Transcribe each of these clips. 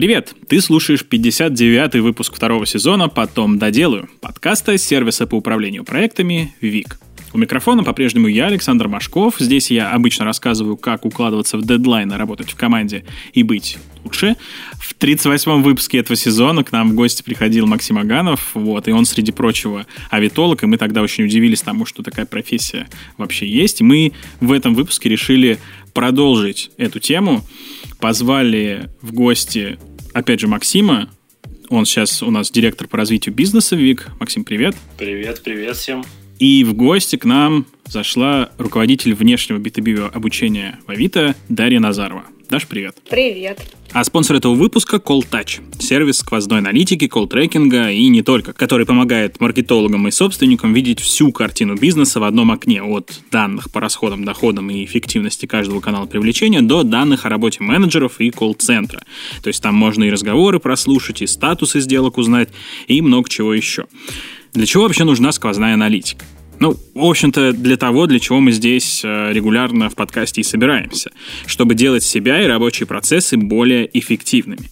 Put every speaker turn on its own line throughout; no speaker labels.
Привет! Ты слушаешь 59-й выпуск второго сезона «Потом доделаю» подкаста сервиса по управлению проектами «ВИК». У микрофона по-прежнему я, Александр Машков. Здесь я обычно рассказываю, как укладываться в дедлайны, работать в команде и быть лучше. В 38-м выпуске этого сезона к нам в гости приходил Максим Аганов, вот, и он, среди прочего, авитолог, и мы тогда очень удивились тому, что такая профессия вообще есть. И мы в этом выпуске решили продолжить эту тему. Позвали в гости, опять же, Максима, он сейчас у нас директор по развитию бизнеса ВИК. Максим, привет.
Привет, привет всем.
И в гости к нам зашла руководитель внешнего B2B обучения в Авито Дарья Назарова. Даш, привет.
Привет.
А спонсор этого выпуска Call Touch, сервис сквозной аналитики, колл-трекинга и не только, который помогает маркетологам и собственникам видеть всю картину бизнеса в одном окне, от данных по расходам, доходам и эффективности каждого канала привлечения до данных о работе менеджеров и колл-центра. То есть там можно и разговоры прослушать, и статусы сделок узнать, и много чего еще. Для чего вообще нужна сквозная аналитика? Ну, в общем-то, для того, для чего мы здесь э, регулярно в подкасте и собираемся, чтобы делать себя и рабочие процессы более эффективными.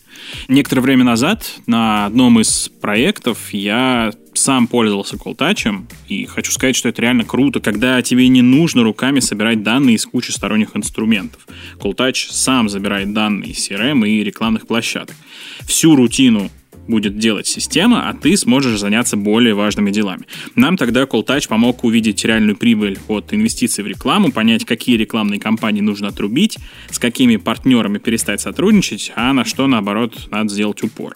Некоторое время назад на одном из проектов я сам пользовался колтачем, и хочу сказать, что это реально круто, когда тебе не нужно руками собирать данные из кучи сторонних инструментов. Колтач сам забирает данные из CRM и рекламных площадок. Всю рутину будет делать система, а ты сможешь заняться более важными делами. Нам тогда CallTouch помог увидеть реальную прибыль от инвестиций в рекламу, понять, какие рекламные кампании нужно отрубить, с какими партнерами перестать сотрудничать, а на что, наоборот, надо сделать упор.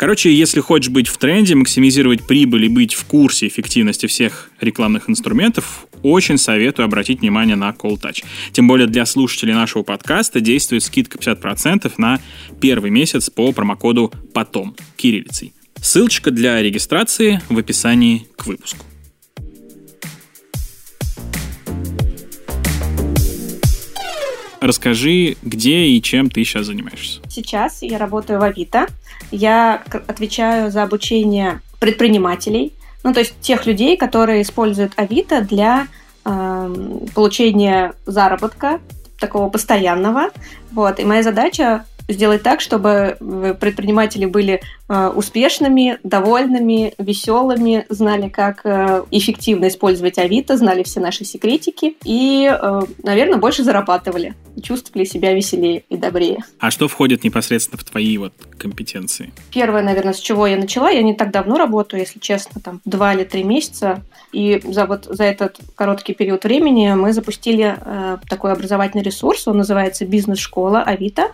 Короче, если хочешь быть в тренде, максимизировать прибыль и быть в курсе эффективности всех рекламных инструментов, очень советую обратить внимание на Call Touch. Тем более для слушателей нашего подкаста действует скидка 50% на первый месяц по промокоду «Потом» кириллицей. Ссылочка для регистрации в описании к выпуску. Расскажи, где и чем ты сейчас занимаешься.
Сейчас я работаю в Авито. Я отвечаю за обучение предпринимателей, ну то есть тех людей, которые используют Авито для э, получения заработка такого постоянного. Вот. И моя задача сделать так, чтобы э, предприниматели были успешными, довольными, веселыми, знали, как э, эффективно использовать Авито, знали все наши секретики и, наверное, больше зарабатывали, чувствовали себя веселее и добрее.
А что входит непосредственно в твои вот компетенции?
Первое, наверное, с чего я начала, я не так давно работаю, если честно, там два или три месяца, и за вот за этот короткий период времени мы запустили э, такой образовательный ресурс, он называется «Бизнес-школа Авито».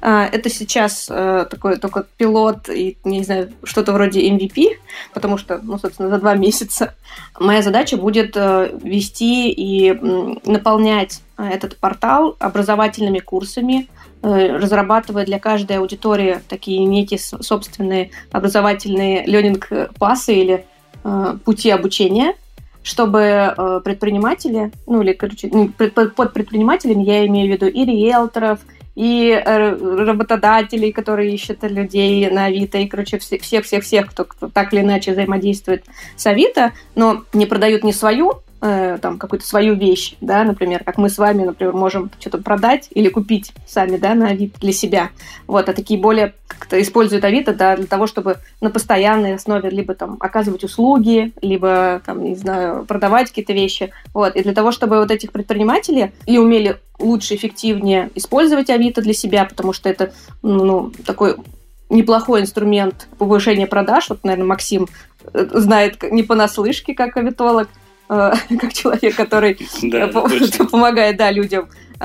Э, это сейчас э, такой только пилот и, не знаю, что-то вроде MVP, потому что, ну, собственно, за два месяца. Моя задача будет э, вести и э, наполнять этот портал образовательными курсами, э, разрабатывая для каждой аудитории такие некие собственные образовательные ленинг-пасы или Э, пути обучения, чтобы э, предприниматели, ну или, короче, под предпринимателями я имею в виду и риэлторов, и э, работодателей, которые ищут людей на Авито, и, короче, всех-всех-всех, кто, кто так или иначе взаимодействует с Авито, но не продают не свою э, там какую-то свою вещь, да, например, как мы с вами, например, можем что-то продать или купить сами, да, на Авито для себя. Вот, а такие более как-то используют Авито, да, для того, чтобы на постоянной основе либо там оказывать услуги, либо там, не знаю, продавать какие-то вещи. Вот, и для того, чтобы вот этих предпринимателей и умели лучше, эффективнее использовать Авито для себя, потому что это, ну, такой неплохой инструмент повышения продаж. Вот, наверное, Максим э, знает не понаслышке, как авитолог, как человек, который да, помогает да, людям э,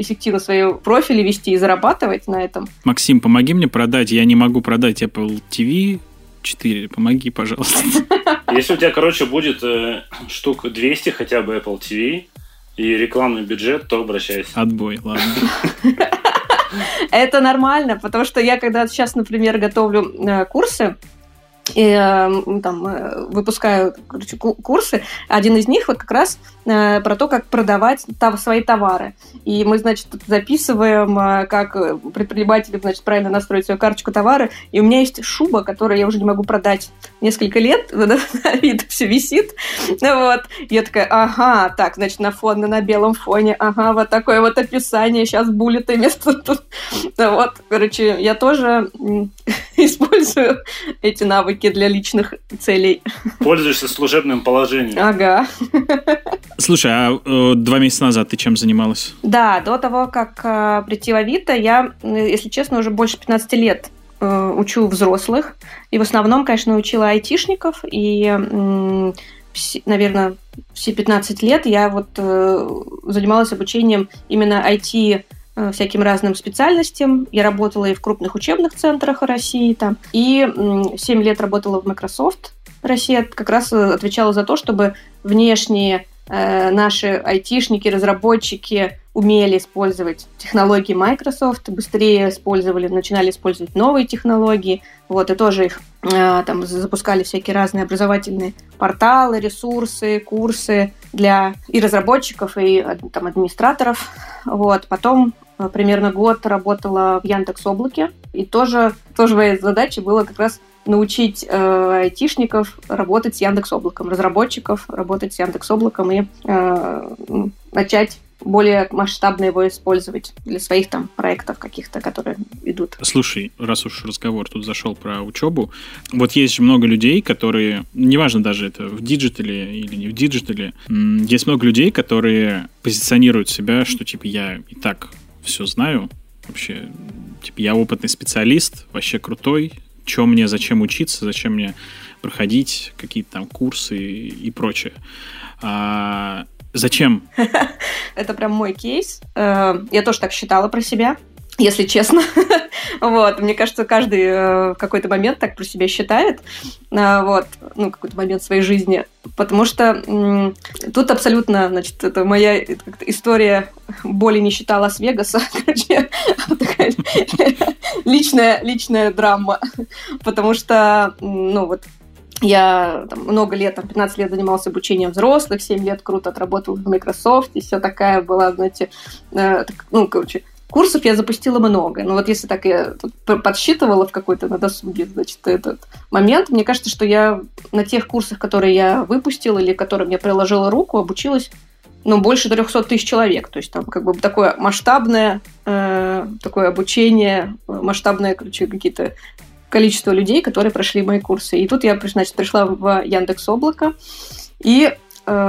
эффективно свои профили вести и зарабатывать на этом.
Максим, помоги мне продать. Я не могу продать Apple TV 4. Помоги, пожалуйста.
Если у тебя, короче, будет э, штук 200 хотя бы Apple TV и рекламный бюджет, то обращайся.
Отбой, ладно.
Это нормально, потому что я когда сейчас, например, готовлю э, курсы, и, э, там, э, выпускаю короче, курсы. Один из них вот как раз э, про то, как продавать свои товары. И мы, значит, записываем, как предприниматели, значит, правильно настроить свою карточку товара. И у меня есть шуба, которую я уже не могу продать несколько лет. На вид все висит. Вот. Я такая, ага, так, значит, на фоне, на белом фоне, ага, вот такое вот описание, сейчас буллеты вместо тут. Вот, короче, я тоже использую эти навыки для личных целей.
Пользуешься служебным положением.
Ага.
Слушай, а э, два месяца назад ты чем занималась?
Да, до того, как э, прийти в Авито, я, если честно, уже больше 15 лет э, учу взрослых. И в основном, конечно, учила айтишников. И, э, наверное, все 15 лет я вот э, занималась обучением именно IT Э, всяким разным специальностям. Я работала и в крупных учебных центрах России там, и 7 лет работала в Microsoft. Россия как раз э, отвечала за то, чтобы внешние э, наши айтишники, разработчики умели использовать технологии Microsoft, быстрее использовали, начинали использовать новые технологии, вот, и тоже их э, там запускали всякие разные образовательные порталы, ресурсы, курсы для и разработчиков, и там администраторов, вот, потом Э, примерно год работала в Яндекс Облаке, и тоже, тоже моей задачей было как раз научить э, айтишников работать с Яндекс Облаком, разработчиков работать с Яндекс Облаком и э, начать более масштабно его использовать для своих там проектов каких-то, которые идут.
Слушай, раз уж разговор тут зашел про учебу, вот есть же много людей, которые, неважно даже это в digital е или не в digital е, есть много людей, которые позиционируют себя, что типа я и так все знаю. Вообще, типа, я опытный специалист, вообще крутой. Чем мне, зачем учиться, зачем мне проходить какие-то там курсы и, прочее. А, зачем?
Это прям мой кейс. Э, я тоже так считала про себя если честно. вот, мне кажется, каждый э, в какой-то момент так про себя считает, э, вот, ну, какой-то момент своей жизни, потому что э, тут абсолютно, значит, это моя история боли не считала Лас-Вегаса, личная, личная драма, потому что, ну, вот, я там, много лет, там, 15 лет занимался обучением взрослых, 7 лет круто отработал в Microsoft, и все такая была, знаете, э, так, ну, короче, Курсов я запустила много. Но вот если так я подсчитывала в какой-то на досуге, значит, этот момент, мне кажется, что я на тех курсах, которые я выпустила или которым я приложила руку, обучилась ну, больше 300 тысяч человек. То есть там как бы такое масштабное э, такое обучение, масштабное, короче, какие-то количество людей, которые прошли мои курсы. И тут я, значит, пришла в Яндекс Облако, и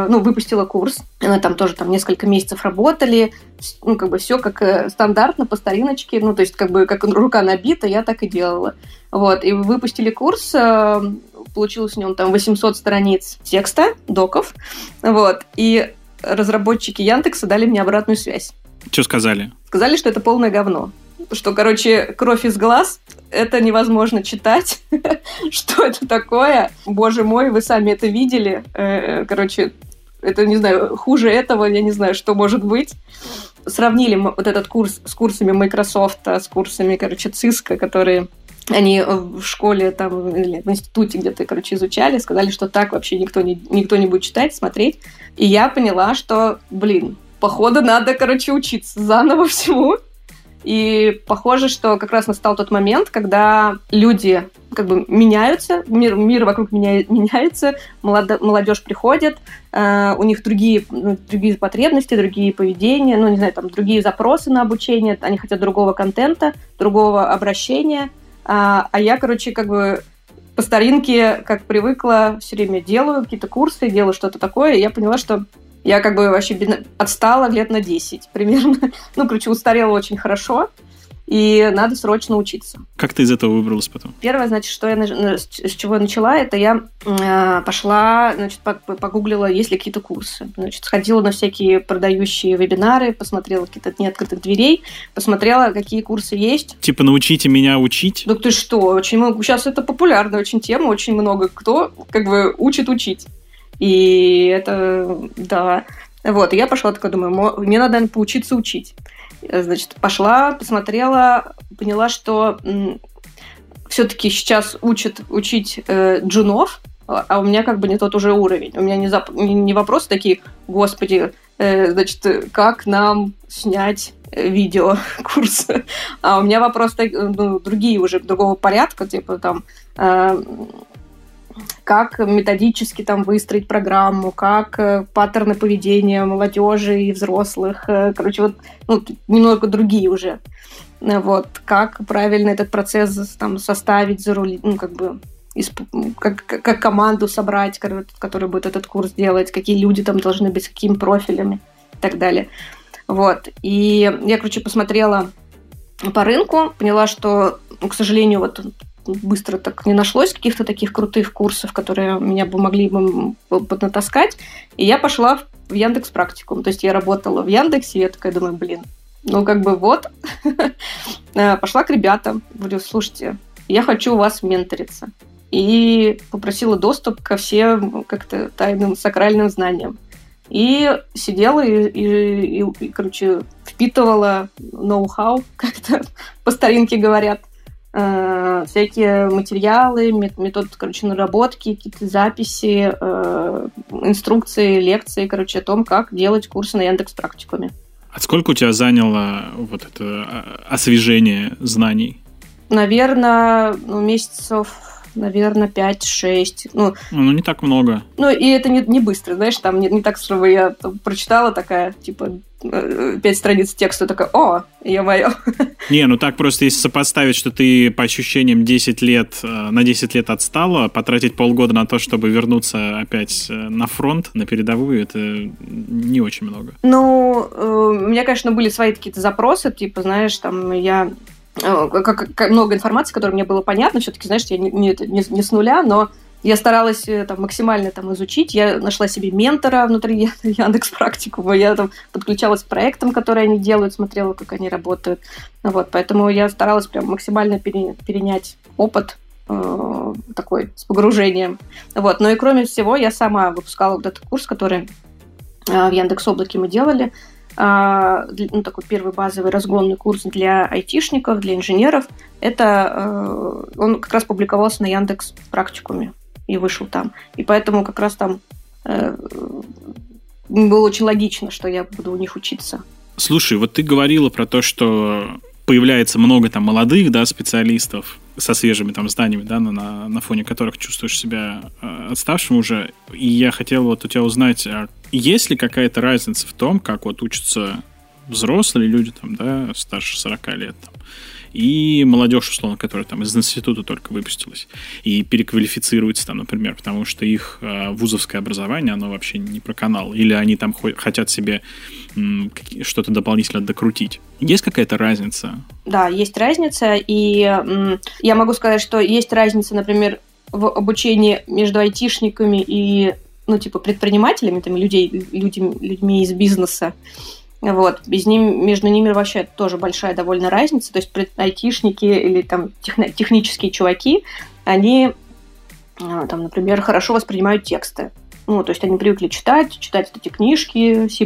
ну, выпустила курс. Мы там тоже там несколько месяцев работали. Ну, как бы все как э, стандартно, по стариночке. Ну, то есть, как бы, как рука набита, я так и делала. Вот. И выпустили курс. Э, получилось в нем там 800 страниц текста, доков. Вот. И разработчики Яндекса дали мне обратную связь.
Что сказали?
Сказали, что это полное говно что, короче, кровь из глаз, это невозможно читать. что это такое? Боже мой, вы сами это видели. Э, короче, это, не знаю, хуже этого, я не знаю, что может быть. Сравнили вот этот курс с курсами Microsoft, с курсами, короче, Cisco, которые они в школе там или в институте где-то, короче, изучали, сказали, что так вообще никто не, никто не будет читать, смотреть. И я поняла, что, блин, походу надо, короче, учиться заново всему. И похоже, что как раз настал тот момент, когда люди как бы меняются, мир, мир вокруг меня меняется, молодежь приходит, э, у них другие, ну, другие потребности, другие поведения, ну, не знаю, там, другие запросы на обучение, они хотят другого контента, другого обращения, а, а я, короче, как бы по старинке, как привыкла, все время делаю какие-то курсы, делаю что-то такое, и я поняла, что я как бы вообще отстала лет на 10 примерно. Ну, короче, устарела очень хорошо и надо срочно учиться.
Как ты из этого выбралась потом?
Первое, значит, что я с чего я начала, это я э, пошла, значит, погуглила, есть ли какие-то курсы. Значит, сходила на всякие продающие вебинары, посмотрела какие-то дни открытых дверей, посмотрела, какие курсы есть.
Типа научите меня учить?
Да ты что, очень много. Сейчас это популярная очень тема, очень много кто как бы учит учить. И это, да. Вот, и я пошла такая, думаю, мне надо поучиться учить. Значит, пошла, посмотрела, поняла, что все-таки сейчас учат учить э, джунов, а у меня как бы не тот уже уровень. У меня не, зап... не вопросы такие, господи, э, значит, как нам снять э, видео курс, а у меня вопросы ну, другие уже другого порядка, типа там э, как методически там выстроить программу, как э, паттерны поведения молодежи и взрослых, э, короче, вот ну, немного другие уже. Вот, как правильно этот процесс там составить, зарулить, ну, как бы как, как команду собрать, которая будет этот курс делать, какие люди там должны быть, с какими профилями и так далее. Вот. И я, короче, посмотрела по рынку, поняла, что, к сожалению, вот быстро так не нашлось каких-то таких крутых курсов, которые меня бы могли бы поднатаскать. И я пошла в Яндекс практикум. То есть я работала в Яндексе, и я такая думаю, блин, ну как бы вот. Э, пошла к ребятам, говорю, слушайте, я хочу у вас менториться. И попросила доступ ко всем как-то тайным сакральным знаниям. И сидела и, и, и, и короче, впитывала ноу-хау, как-то по старинке говорят. Э, всякие материалы, метод, короче, наработки, какие-то записи, э, инструкции, лекции, короче, о том, как делать курсы на Яндекс практикуме.
А сколько у тебя заняло вот это а, освежение знаний?
Наверное, ну, месяцев наверное, 5-6.
Ну, ну, не так много.
Ну, и это не, не быстро, знаешь, там не, не так, чтобы я там, прочитала такая, типа, э, пять страниц текста, такая, о, я мое.
Не, ну так просто если сопоставить, что ты по ощущениям 10 лет, э, на 10 лет отстала, потратить полгода на то, чтобы вернуться опять э, на фронт, на передовую, это не очень много.
Ну, у меня, конечно, были свои какие-то запросы, типа, знаешь, там, я как, как много информации, которая мне было понятно. Все-таки, знаешь, я не, не, не с нуля, но я старалась э, там, максимально там, изучить. Я нашла себе ментора внутри Яндекс Практикума. Я там подключалась к проектам, которые они делают, смотрела, как они работают. Вот, поэтому я старалась прям максимально пере, перенять опыт э, такой с погружением. Вот. Но и кроме всего, я сама выпускала вот этот курс, который э, в Яндекс Облаке мы делали. Ну, такой первый базовый разгонный курс для айтишников, для инженеров. Это э, он как раз публиковался на Яндекс практикуме и вышел там. И поэтому как раз там э, было очень логично, что я буду у них учиться.
Слушай, вот ты говорила про то, что появляется много там молодых, да, специалистов со свежими там знаниями, да, на, на фоне которых чувствуешь себя э, отставшим уже. И я хотел вот у тебя узнать, а есть ли какая-то разница в том, как вот учатся взрослые люди, там, да, старше 40 лет, там, и молодежь, условно, которая там из института только выпустилась и переквалифицируется там, например, потому что их э, вузовское образование, оно вообще не про канал, или они там хотят себе что-то дополнительно докрутить. Есть какая-то разница?
Да, есть разница, и я могу сказать, что есть разница, например, в обучении между айтишниками и ну, типа, предпринимателями, там, людей, людьми, людьми из бизнеса. Вот. Без ним, между ними вообще тоже большая довольно разница. То есть айтишники или там техни- технические чуваки, они, а, там, например, хорошо воспринимают тексты. Ну, то есть они привыкли читать, читать эти книжки, C++,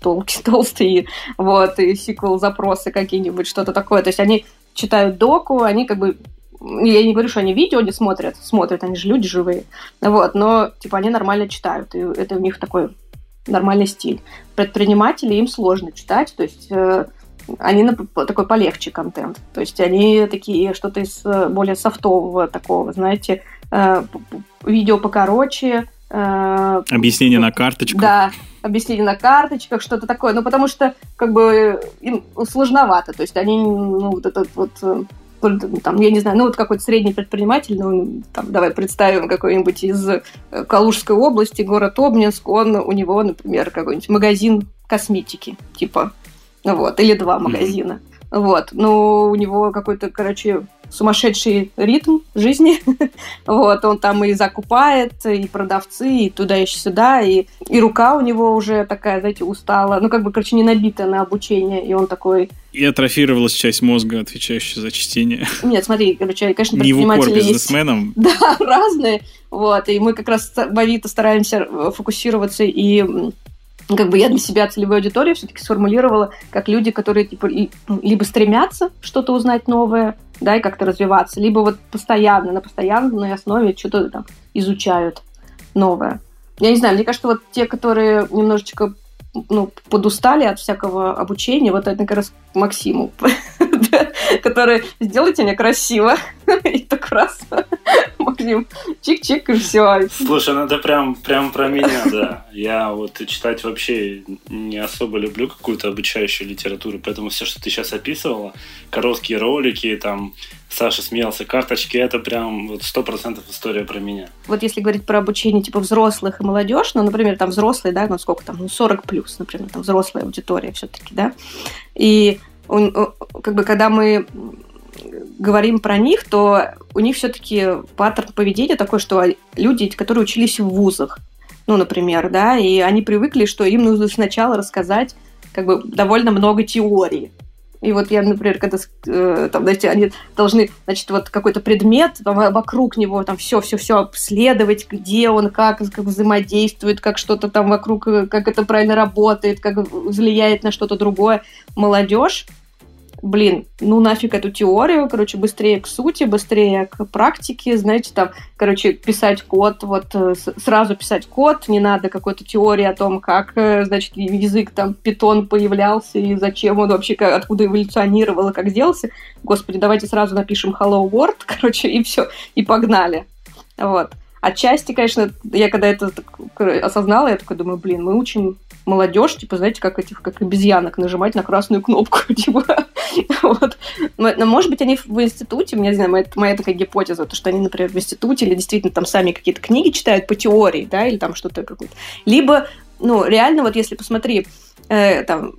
толстые, толстые, вот, и SQL-запросы какие-нибудь, что-то такое. То есть они читают доку, они как бы я не говорю, что они видео не смотрят, смотрят, они же люди живые, вот, но, типа, они нормально читают, и это у них такой нормальный стиль. Предприниматели им сложно читать, то есть э, они на, такой полегче контент, то есть они такие что-то из э, более софтового такого, знаете, э, видео покороче.
Э, объяснение на карточках.
Да, объяснение на карточках, что-то такое, ну потому что как бы им сложновато, то есть они, ну вот этот вот э, там, я не знаю, ну вот какой-то средний предприниматель, ну, там, давай представим какой-нибудь из э, Калужской области, город Обнинск, он, у него, например, какой-нибудь магазин косметики, типа, вот, или два магазина. Mm-hmm. Вот, ну, у него какой-то, короче, сумасшедший ритм жизни. вот, он там и закупает, и продавцы, и туда, и сюда, и, и рука у него уже такая, знаете, устала. Ну, как бы, короче, не набита на обучение, и он такой...
И атрофировалась часть мозга, отвечающая за чтение.
Нет, смотри, короче, конечно,
не предприниматели есть... бизнесменам.
Да, разные. Вот, и мы как раз в Авито стараемся фокусироваться и как бы я для себя целевую аудиторию все-таки сформулировала как люди, которые типа либо стремятся что-то узнать новое, да, и как-то развиваться, либо вот постоянно, на постоянной основе что-то там изучают новое. Я не знаю, мне кажется, вот те, которые немножечко ну, подустали от всякого обучения, вот это как раз Максиму, который сделайте мне красиво, и так раз, Максим, чик-чик, и все.
Слушай, ну это прям, прям про меня, да. Я вот читать вообще не особо люблю какую-то обучающую литературу, поэтому все, что ты сейчас описывала, короткие ролики, там, Саша смеялся, карточки, это прям вот сто процентов история про меня.
Вот если говорить про обучение типа взрослых и молодежь, ну, например, там взрослые, да, ну сколько там, ну 40 плюс, например, там взрослая аудитория все-таки, да, и как бы когда мы говорим про них, то у них все-таки паттерн поведения такой, что люди, которые учились в вузах, ну, например, да, и они привыкли, что им нужно сначала рассказать как бы довольно много теории. И вот я, например, когда э, там, знаете, они должны, значит, вот какой-то предмет, там, вокруг него там все, все, все обследовать, где он, как, как взаимодействует, как что-то там вокруг, э, как это правильно работает, как влияет на что-то другое. Молодежь блин, ну нафиг эту теорию, короче, быстрее к сути, быстрее к практике, знаете, там, короче, писать код, вот э, сразу писать код, не надо какой-то теории о том, как, э, значит, язык там, питон появлялся и зачем он вообще, откуда эволюционировал и как делался. Господи, давайте сразу напишем Hello World, короче, и все, и погнали. Вот. Отчасти, конечно, я когда это осознала, я такой думаю, блин, мы учим молодежь, типа, знаете, как этих, как обезьянок, нажимать на красную кнопку, типа, вот. Но, может быть, они в институте, меня, не знаю, моя, моя такая гипотеза, то, что они, например, в институте или действительно там сами какие-то книги читают по теории, да, или там что-то какое-то. Либо, ну, реально, вот если посмотри, э, там,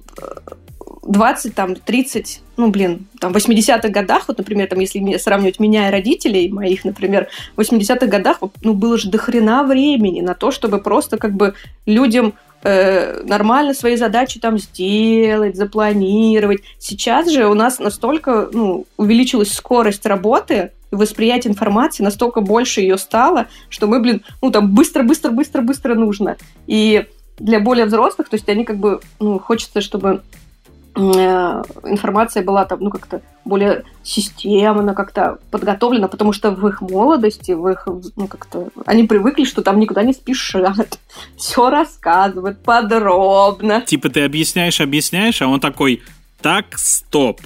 20, там, 30, ну, блин, там, в 80-х годах, вот, например, там, если сравнивать меня и родителей моих, например, в 80-х годах, ну, было же дохрена времени на то, чтобы просто, как бы, людям э, нормально свои задачи там сделать, запланировать. Сейчас же у нас настолько, ну, увеличилась скорость работы, восприятие информации настолько больше ее стало, что мы, блин, ну, там, быстро-быстро-быстро-быстро нужно. И для более взрослых, то есть они как бы, ну, хочется, чтобы информация была там, ну, как-то более системно, как-то подготовлена, потому что в их молодости, в их, ну, как-то, они привыкли, что там никуда не спешат, все рассказывают подробно.
Типа ты объясняешь, объясняешь, а он такой, так, стоп,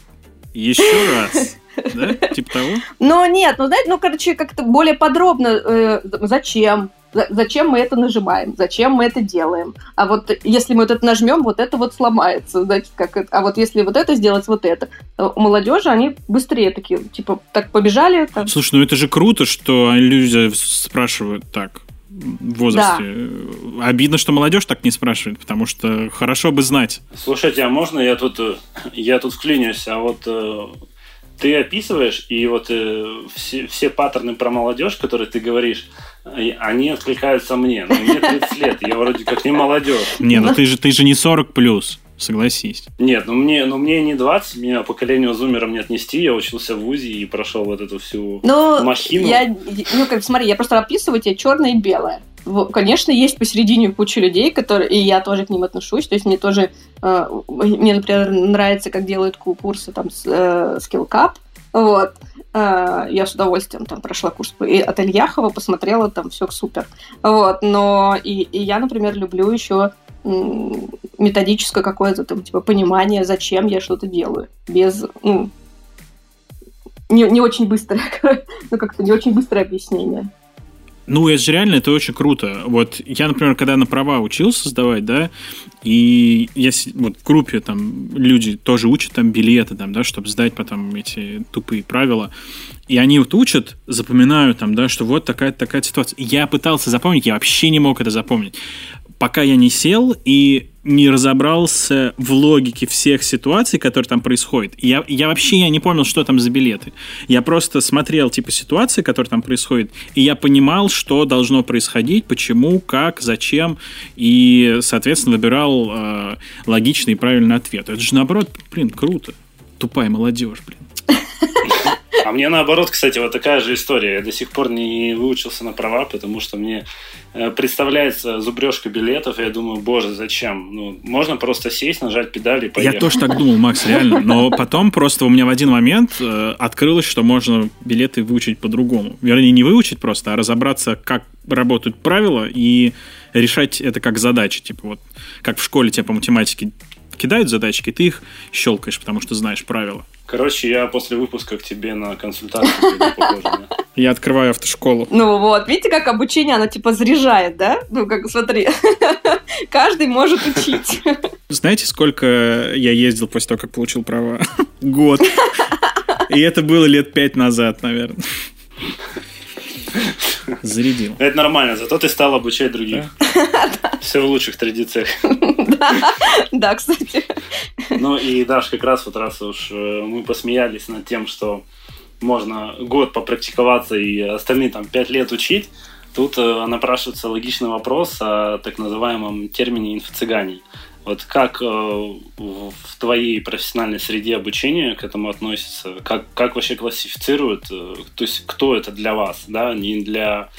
еще раз. Да? Типа того?
Ну, нет, ну, знаете, ну, короче, как-то более подробно, э, зачем, зачем мы это нажимаем, зачем мы это делаем. А вот если мы вот это нажмем, вот это вот сломается, знаете, как это. А вот если вот это сделать, вот это. У молодежи они быстрее такие, типа, так побежали. Так.
Слушай, ну это же круто, что люди спрашивают так в возрасте. Да. Обидно, что молодежь так не спрашивает, потому что хорошо бы знать.
Слушайте, а можно я тут, э, я тут вклинюсь, а вот э, ты описываешь, и вот э, все, все паттерны про молодежь, которые ты говоришь, они откликаются мне. Но мне 30 лет, я вроде как не молодежь.
Не, ну ты же, ты же не 40 плюс согласись.
Нет, ну мне, ну мне не 20, меня поколению зумером не отнести, я учился в ВУЗе и прошел вот эту всю ну, махину.
Я, ну, как, смотри, я просто описываю тебе черное и белое. Конечно, есть посередине куча людей, которые, и я тоже к ним отношусь, то есть мне тоже, э, мне, например, нравится, как делают курсы там с э, Skill Cup, вот, э, я с удовольствием там прошла курс от Ильяхова, посмотрела, там все супер. Вот, но и, и я, например, люблю еще методическое какое-то там, типа, понимание, зачем я что-то делаю. Без, ну, не, не очень быстрое, ну, как-то не очень быстрое объяснение.
Ну, это же реально, это очень круто. Вот я, например, когда на права учился сдавать, да, и я вот в группе там люди тоже учат там билеты, там, да, чтобы сдать потом эти тупые правила. И они вот учат, запоминают там, да, что вот такая такая ситуация. Я пытался запомнить, я вообще не мог это запомнить пока я не сел и не разобрался в логике всех ситуаций, которые там происходят. Я, я вообще я не понял, что там за билеты. Я просто смотрел типа ситуации, которые там происходят, и я понимал, что должно происходить, почему, как, зачем, и, соответственно, выбирал э, логичный и правильный ответ. Это же наоборот, блин, круто. Тупая молодежь, блин.
А мне наоборот, кстати, вот такая же история. Я до сих пор не выучился на права, потому что мне представляется зубрежка билетов, я думаю, боже, зачем? Ну, можно просто сесть, нажать педали и поехать.
Я тоже так думал, Макс, реально. Но потом просто у меня в один момент э, открылось, что можно билеты выучить по-другому. Вернее, не выучить просто, а разобраться, как работают правила и решать это как задачи. Типа вот, как в школе тебе по математике кидают задачки, ты их щелкаешь, потому что знаешь правила.
Короче, я после выпуска к тебе на консультацию похоже,
Я открываю автошколу.
Ну вот, видите, как обучение, оно типа заряжает, да? Ну, как, смотри, каждый может учить.
Знаете, сколько я ездил после того, как получил права? Год. И это было лет пять назад, наверное. Зарядил.
Это нормально, зато ты стал обучать других. Все в лучших традициях.
Да, кстати.
Ну и Даш, как раз вот раз уж э, мы посмеялись над тем, что можно год попрактиковаться и остальные там пять лет учить, тут э, напрашивается логичный вопрос о так называемом термине инфо-цыганий. Вот как э, в твоей профессиональной среде обучения к этому относится? Как, как вообще классифицируют? То есть кто это для вас? Да? Не для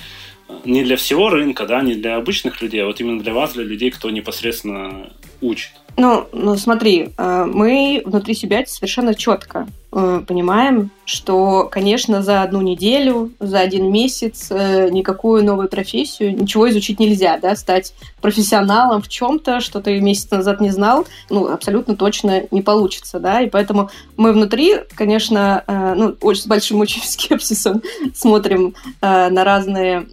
не для всего рынка, да, не для обычных людей, а вот именно для вас, для людей, кто непосредственно учит.
Ну, ну смотри, э, мы внутри себя совершенно четко э, понимаем, что, конечно, за одну неделю, за один месяц э, никакую новую профессию, ничего изучить нельзя, да, стать профессионалом в чем-то, что ты месяц назад не знал, ну, абсолютно точно не получится, да, и поэтому мы внутри, конечно, ну, очень с большим очень скепсисом смотрим на разные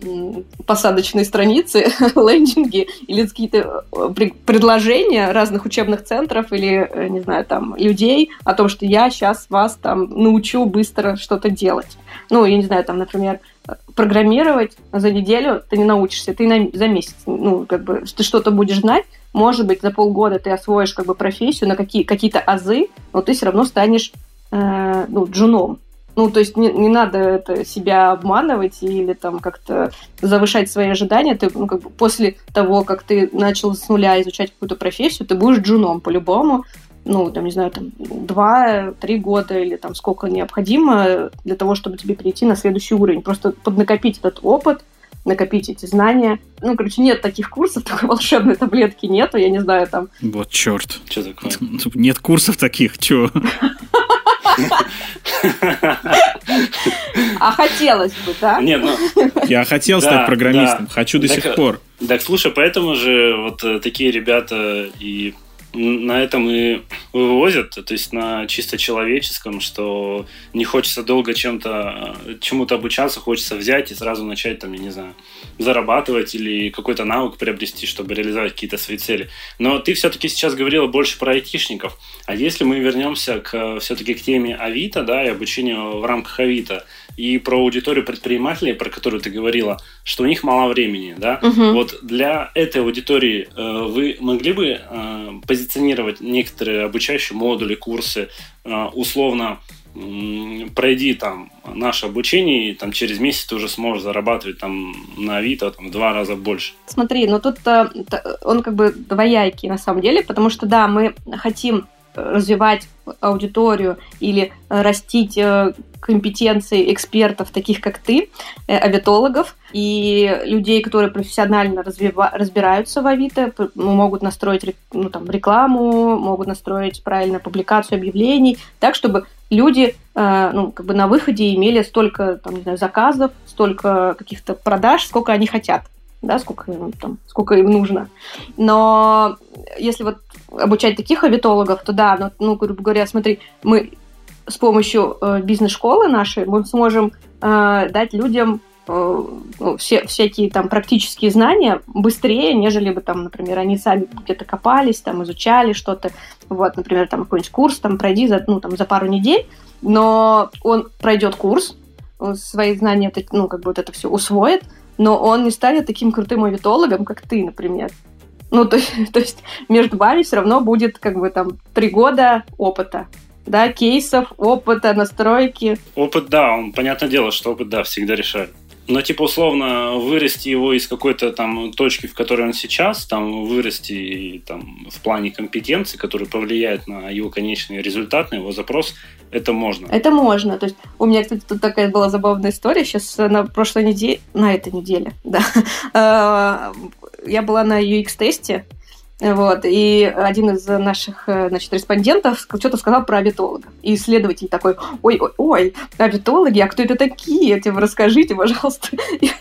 посадочные страницы, лендинги или какие-то предложения разных учебных центров или, э, не знаю, там, людей о том, что я сейчас вас там научу быстро что-то делать. Ну, я не знаю, там, например, программировать за неделю ты не научишься, ты на, за месяц, ну, как бы, ты что-то будешь знать, может быть, за полгода ты освоишь как бы профессию на какие, какие-то азы, но ты все равно станешь э, ну, джуном. Ну, то есть не, не надо это себя обманывать или там как-то завышать свои ожидания. Ты, ну, как бы после того, как ты начал с нуля изучать какую-то профессию, ты будешь джуном по-любому. Ну, там, не знаю, там, два-три года или там сколько необходимо для того, чтобы тебе перейти на следующий уровень. Просто поднакопить этот опыт, накопить эти знания. Ну, короче, нет таких курсов, такой волшебной таблетки нету, я не знаю, там...
Вот черт.
Что такое?
Нет курсов таких, чё?
А хотелось бы, да?
Нет, ну...
Я хотел стать программистом, хочу до сих пор.
Так, слушай, поэтому же вот э, такие ребята и на этом и вывозят, то есть на чисто человеческом, что не хочется долго чем-то, чему-то обучаться, хочется взять и сразу начать, там, я не знаю, зарабатывать или какой-то навык приобрести, чтобы реализовать какие-то свои цели. Но ты все-таки сейчас говорила больше про айтишников. А если мы вернемся к, все-таки к теме Авито, да, и обучению в рамках Авито, и про аудиторию предпринимателей, про которую ты говорила, что у них мало времени, да, угу. вот для этой аудитории э, вы могли бы э, позиционировать некоторые обучающие модули, курсы, э, условно, пройди там наше обучение, и там через месяц ты уже сможешь зарабатывать там на Авито там, в два раза больше.
Смотри, ну тут он как бы двоякий на самом деле, потому что да, мы хотим развивать аудиторию или растить э, компетенции экспертов, таких как ты, э, авитологов, и людей, которые профессионально развива- разбираются в Авито, могут настроить ну, там, рекламу, могут настроить правильно публикацию объявлений, так, чтобы люди э, ну, как бы на выходе имели столько там, не знаю, заказов, столько каких-то продаж, сколько они хотят да, сколько им, там, сколько им нужно. Но если вот обучать таких авитологов, то да, ну, ну грубо говоря, смотри, мы с помощью э, бизнес-школы нашей мы сможем э, дать людям э, ну, все, всякие там практические знания быстрее, нежели бы там, например, они сами где-то копались, там изучали что-то. Вот, например, там какой-нибудь курс там пройди за, ну, там, за пару недель, но он пройдет курс, свои знания, ну, как бы вот это все усвоит, но он не станет таким крутым авитологом, как ты, например. Ну, то, то есть между вами все равно будет как бы там три года опыта да, кейсов, опыта, настройки.
Опыт, да, он, понятное дело, что опыт, да, всегда решает. Но, типа, условно, вырасти его из какой-то там точки, в которой он сейчас, там, вырасти там, в плане компетенции, которые повлияют на его конечный результат, на его запрос, это можно.
Это можно. То есть у меня, кстати, тут такая была забавная история. Сейчас на прошлой неделе, на этой неделе, да, э, я была на UX-тесте, вот, и один из наших, э, значит, респондентов что-то сказал про авитолога. И исследователь такой, ой, ой, ой, авитологи, а кто это такие? Типа, расскажите, пожалуйста. Я,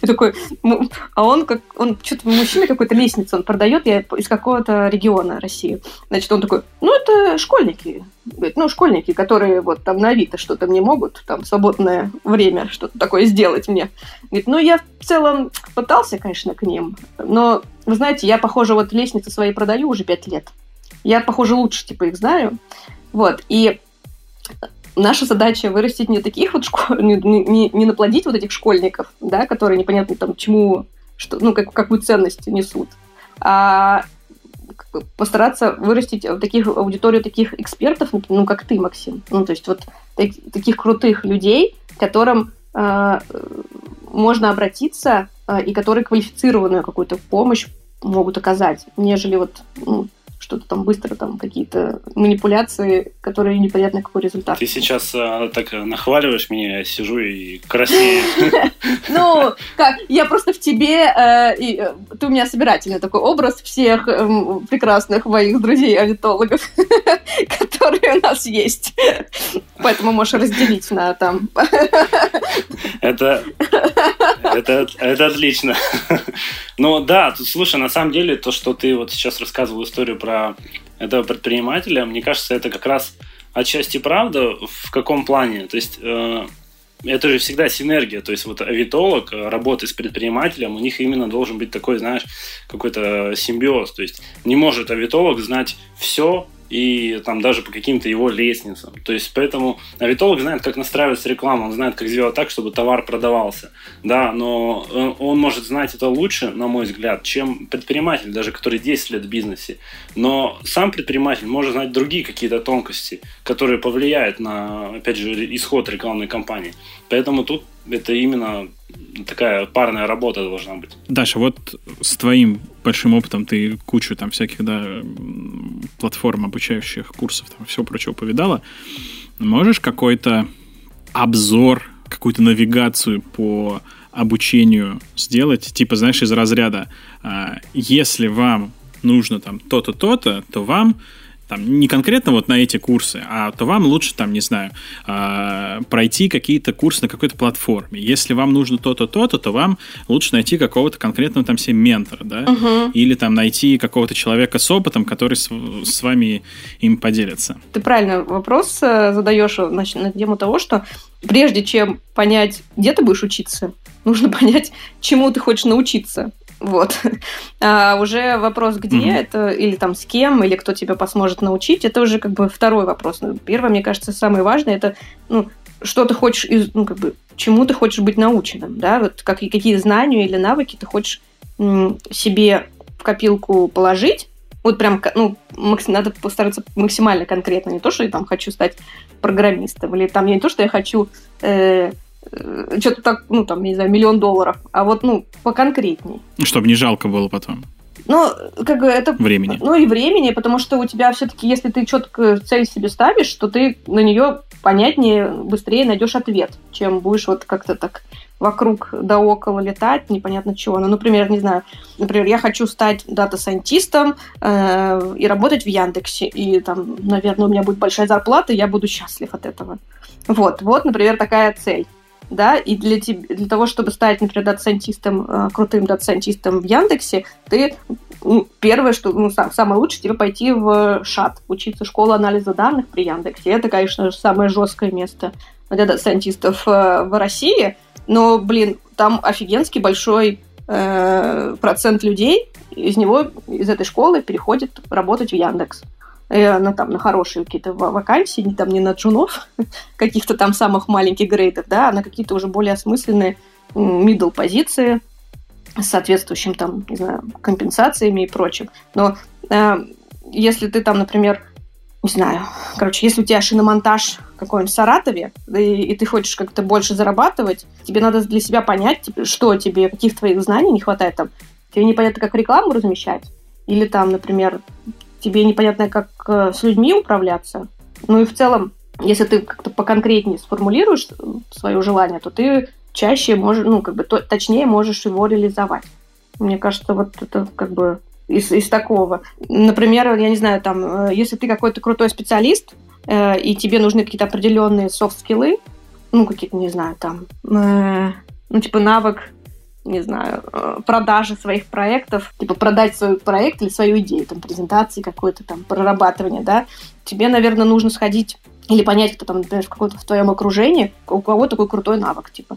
такой, а он как, он что-то мужчина какой-то лестницу он продает, я из какого-то региона России. Значит, он такой, ну, это школьники. Ну, школьники, которые вот там на Авито что-то мне могут, там, свободное время что-то такое сделать мне. Говорит, ну, я в целом пытался, конечно, к ним, но вы знаете, я, похоже, вот лестницы свои продаю уже пять лет. Я, похоже, лучше, типа, их знаю. Вот, и наша задача вырастить не таких вот школ... не, не, не наплодить вот этих школьников, да, которые непонятно там чему, что, ну, как, какую ценность несут, а постараться вырастить таких, аудиторию таких экспертов, ну, как ты, Максим. Ну, то есть вот так, таких крутых людей, которым э, можно обратиться э, и которые квалифицированную какую-то помощь могут оказать, нежели вот ну, что-то там быстро, там какие-то манипуляции, которые непонятно какой результат.
Ты сейчас э, так нахваливаешь меня, я сижу и краснею.
Ну, как, я просто в тебе, э, э, ты у меня собирательный такой образ всех эм, прекрасных моих друзей-авитологов, которые у нас есть. Поэтому можешь разделить на там.
Это, это, это отлично. Ну да, слушай, на самом деле, то, что ты вот сейчас рассказывал историю про этого предпринимателя, мне кажется, это как раз отчасти правда. В каком плане? То есть э, это же всегда синергия. То есть вот авитолог, э, работает с предпринимателем, у них именно должен быть такой, знаешь, какой-то симбиоз. То есть не может авитолог знать все и там даже по каким-то его лестницам. То есть поэтому авитолог знает, как настраиваться рекламу, он знает, как сделать так, чтобы товар продавался. Да, но э, он может знать это лучше, на мой взгляд, чем предприниматель, даже который 10 лет в бизнесе. Но сам предприниматель может знать другие какие-то тонкости, которые повлияют на, опять же, исход рекламной кампании. Поэтому тут это именно такая парная работа должна быть.
Даша, вот с твоим большим опытом ты кучу там всяких, да, платформ обучающих курсов, там всего прочего повидала. Можешь какой-то обзор, какую-то навигацию по обучению сделать, типа, знаешь, из разряда, а, если вам нужно там то-то, то-то, то вам там, не конкретно вот на эти курсы, а то вам лучше, там, не знаю, э, пройти какие-то курсы на какой-то платформе. Если вам нужно то-то, то-то, то вам лучше найти какого-то конкретного там себе ментора, да, угу. или там найти какого-то человека с опытом, который с, с вами им поделится.
Ты правильно вопрос э, задаешь значит, на тему того, что прежде чем понять, где ты будешь учиться, нужно понять, чему ты хочешь научиться. Вот. А уже вопрос, где mm-hmm. это, или там с кем, или кто тебя посможет научить, это уже как бы второй вопрос. Ну, первое, мне кажется, самое важное, это ну, что ты хочешь, из, ну, как бы, чему ты хочешь быть наученным, да, вот как, какие знания или навыки ты хочешь м, себе в копилку положить, вот прям, ну, максим, надо постараться максимально конкретно, не то, что я там хочу стать программистом, или там не то, что я хочу Э, что-то так, ну, там, не знаю, миллион долларов, а вот, ну, поконкретней.
Чтобы не жалко было потом.
Ну, как бы это...
Времени.
Ну, и времени, потому что у тебя все-таки, если ты четко цель себе ставишь, то ты на нее понятнее, быстрее найдешь ответ, чем будешь вот как-то так вокруг да около летать, непонятно чего. Ну, например, не знаю, например, я хочу стать дата-сайентистом э, и работать в Яндексе, и там, наверное, у меня будет большая зарплата, и я буду счастлив от этого. Вот, вот, например, такая цель да, и для, тебя, для того, чтобы стать, например, дата-сайентистом, э, крутым дата-сайентистом в Яндексе, ты первое, что ну, сам, самое лучшее, тебе пойти в ШАД, учиться школу анализа данных при Яндексе. Это, конечно самое жесткое место для дата-сайентистов э, в России, но, блин, там офигенский большой э, процент людей из него, из этой школы переходит работать в Яндекс на, там, на хорошие какие-то вакансии, не, там, не на джунов, каких-то там самых маленьких грейдов, да, а на какие-то уже более осмысленные middle позиции с соответствующим там, не знаю, компенсациями и прочим. Но э, если ты там, например, не знаю, короче, если у тебя шиномонтаж какой-нибудь в Саратове, и, и ты хочешь как-то больше зарабатывать, тебе надо для себя понять, типа, что тебе, каких твоих знаний не хватает там. Тебе непонятно, как рекламу размещать, или там, например, тебе непонятно, как э, с людьми управляться. Ну и в целом, если ты как-то поконкретнее сформулируешь свое желание, то ты чаще можешь, ну, как бы точнее можешь его реализовать. Мне кажется, вот это как бы из, из такого. Например, я не знаю, там, э, если ты какой-то крутой специалист, э, и тебе нужны какие-то определенные софт-скиллы, ну, какие-то, не знаю, там, э, ну, типа навык, не знаю, э, продажи своих проектов, типа продать свой проект или свою идею, там, презентации какой-то, там, прорабатывание, да, тебе, наверное, нужно сходить или понять, кто там, например, в каком-то в твоем окружении, у кого такой крутой навык, типа.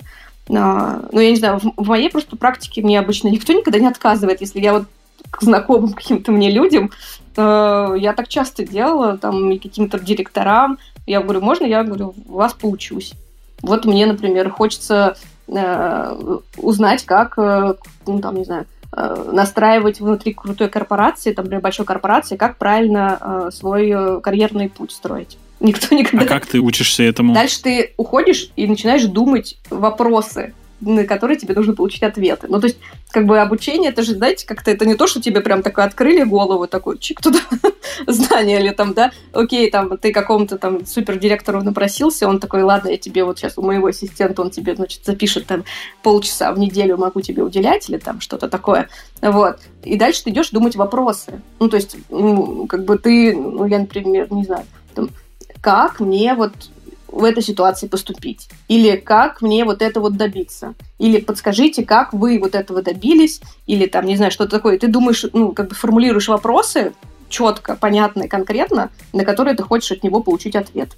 А, ну, я не знаю, в, в моей просто практике мне обычно никто никогда не отказывает, если я вот к знакомым каким-то мне людям. Э, я так часто делала, там, и каким-то директорам. Я говорю, можно я, говорю, у вас поучусь? Вот мне, например, хочется э, узнать, как, э, ну, там, не знаю, э, настраивать внутри крутой корпорации, там, например, большой корпорации, как правильно э, свой карьерный путь строить. Никто никогда...
А как ты учишься этому?
Дальше ты уходишь и начинаешь думать вопросы на которые тебе нужно получить ответы. Ну, то есть, как бы обучение, это же, знаете, как-то это не то, что тебе прям такое открыли голову, такой чик туда, знание или там, да, окей, там, ты какому-то там супердиректору напросился, он такой, ладно, я тебе вот сейчас у моего ассистента, он тебе, значит, запишет там полчаса в неделю могу тебе уделять или там что-то такое, вот. И дальше ты идешь думать вопросы. Ну, то есть, ну, как бы ты, ну, я, например, не знаю, там, как мне вот в этой ситуации поступить? Или как мне вот это вот добиться? Или подскажите, как вы вот этого добились? Или там, не знаю, что-то такое. Ты думаешь, ну, как бы формулируешь вопросы четко, понятно и конкретно, на которые ты хочешь от него получить ответ.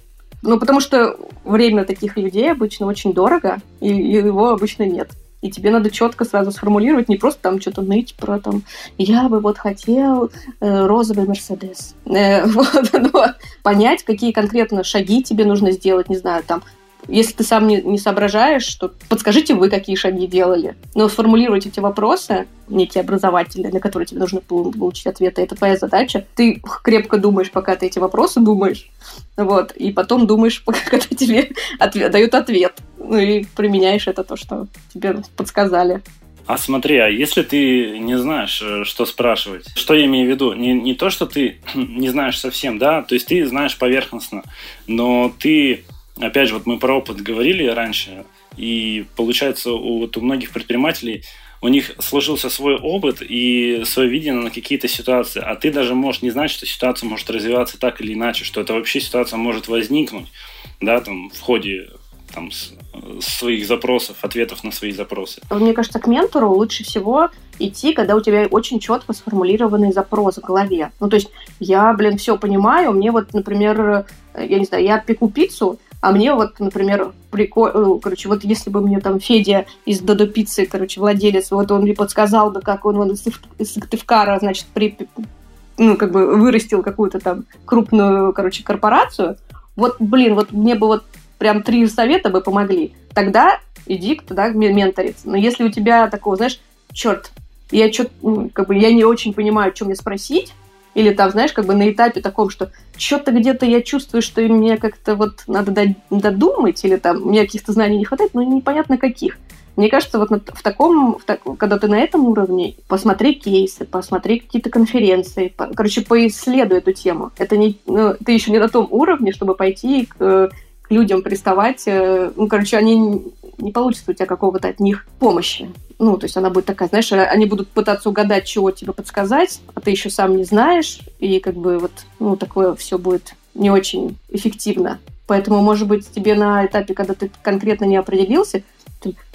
Ну, потому что время таких людей обычно очень дорого, и его обычно нет. И тебе надо четко сразу сформулировать, не просто там что-то ныть про там, я бы вот хотел э, розовый Мерседес. Э, вот, но понять, какие конкретно шаги тебе нужно сделать, не знаю, там, если ты сам не, не соображаешь, то подскажите вы, какие шаги делали. Но сформулировать эти вопросы, некие образовательные, на которые тебе нужно получить ответы, это твоя задача. Ты крепко думаешь, пока ты эти вопросы думаешь, вот, и потом думаешь, когда тебе ответ, дают ответ. Ну и применяешь это то, что тебе подсказали.
А смотри, а если ты не знаешь, э, что спрашивать, что я имею в виду? Не, не то, что ты не знаешь совсем, да, то есть ты знаешь поверхностно, но ты опять же, вот мы про опыт говорили раньше, и получается у, вот у многих предпринимателей у них сложился свой опыт и свое видение на какие-то ситуации, а ты даже можешь не знать, что ситуация может развиваться так или иначе, что это вообще ситуация может возникнуть, да, там, в ходе там, своих запросов, ответов на свои запросы.
Мне кажется, к ментору лучше всего идти, когда у тебя очень четко сформулированный запрос в голове. Ну, то есть я, блин, все понимаю, мне вот, например, я не знаю, я пеку пиццу, а мне вот, например, прикольно, короче, вот если бы мне там Федя из Додо Пиццы, короче, владелец, вот он мне подсказал бы, как он, он из Сыктывкара, значит, при, ну, как бы вырастил какую-то там крупную, короче, корпорацию, вот, блин, вот мне бы вот прям три совета бы помогли. Тогда иди туда менториться. Но если у тебя такого, знаешь, черт, я что ну, как бы я не очень понимаю, что мне спросить, или там, знаешь, как бы на этапе таком, что что-то где-то я чувствую, что мне как-то вот надо додумать, или там мне каких-то знаний не хватает, но непонятно каких. Мне кажется, вот в таком, в так, когда ты на этом уровне, посмотри кейсы, посмотри какие-то конференции, по, короче, поисследуй эту тему. Это не, ну, ты еще не на том уровне, чтобы пойти к, к людям приставать. Э, ну, короче, они не получится у тебя какого-то от них помощи. Ну, то есть она будет такая, знаешь, они будут пытаться угадать, чего тебе подсказать, а ты еще сам не знаешь, и как бы вот, ну, такое все будет не очень эффективно. Поэтому, может быть, тебе на этапе, когда ты конкретно не определился,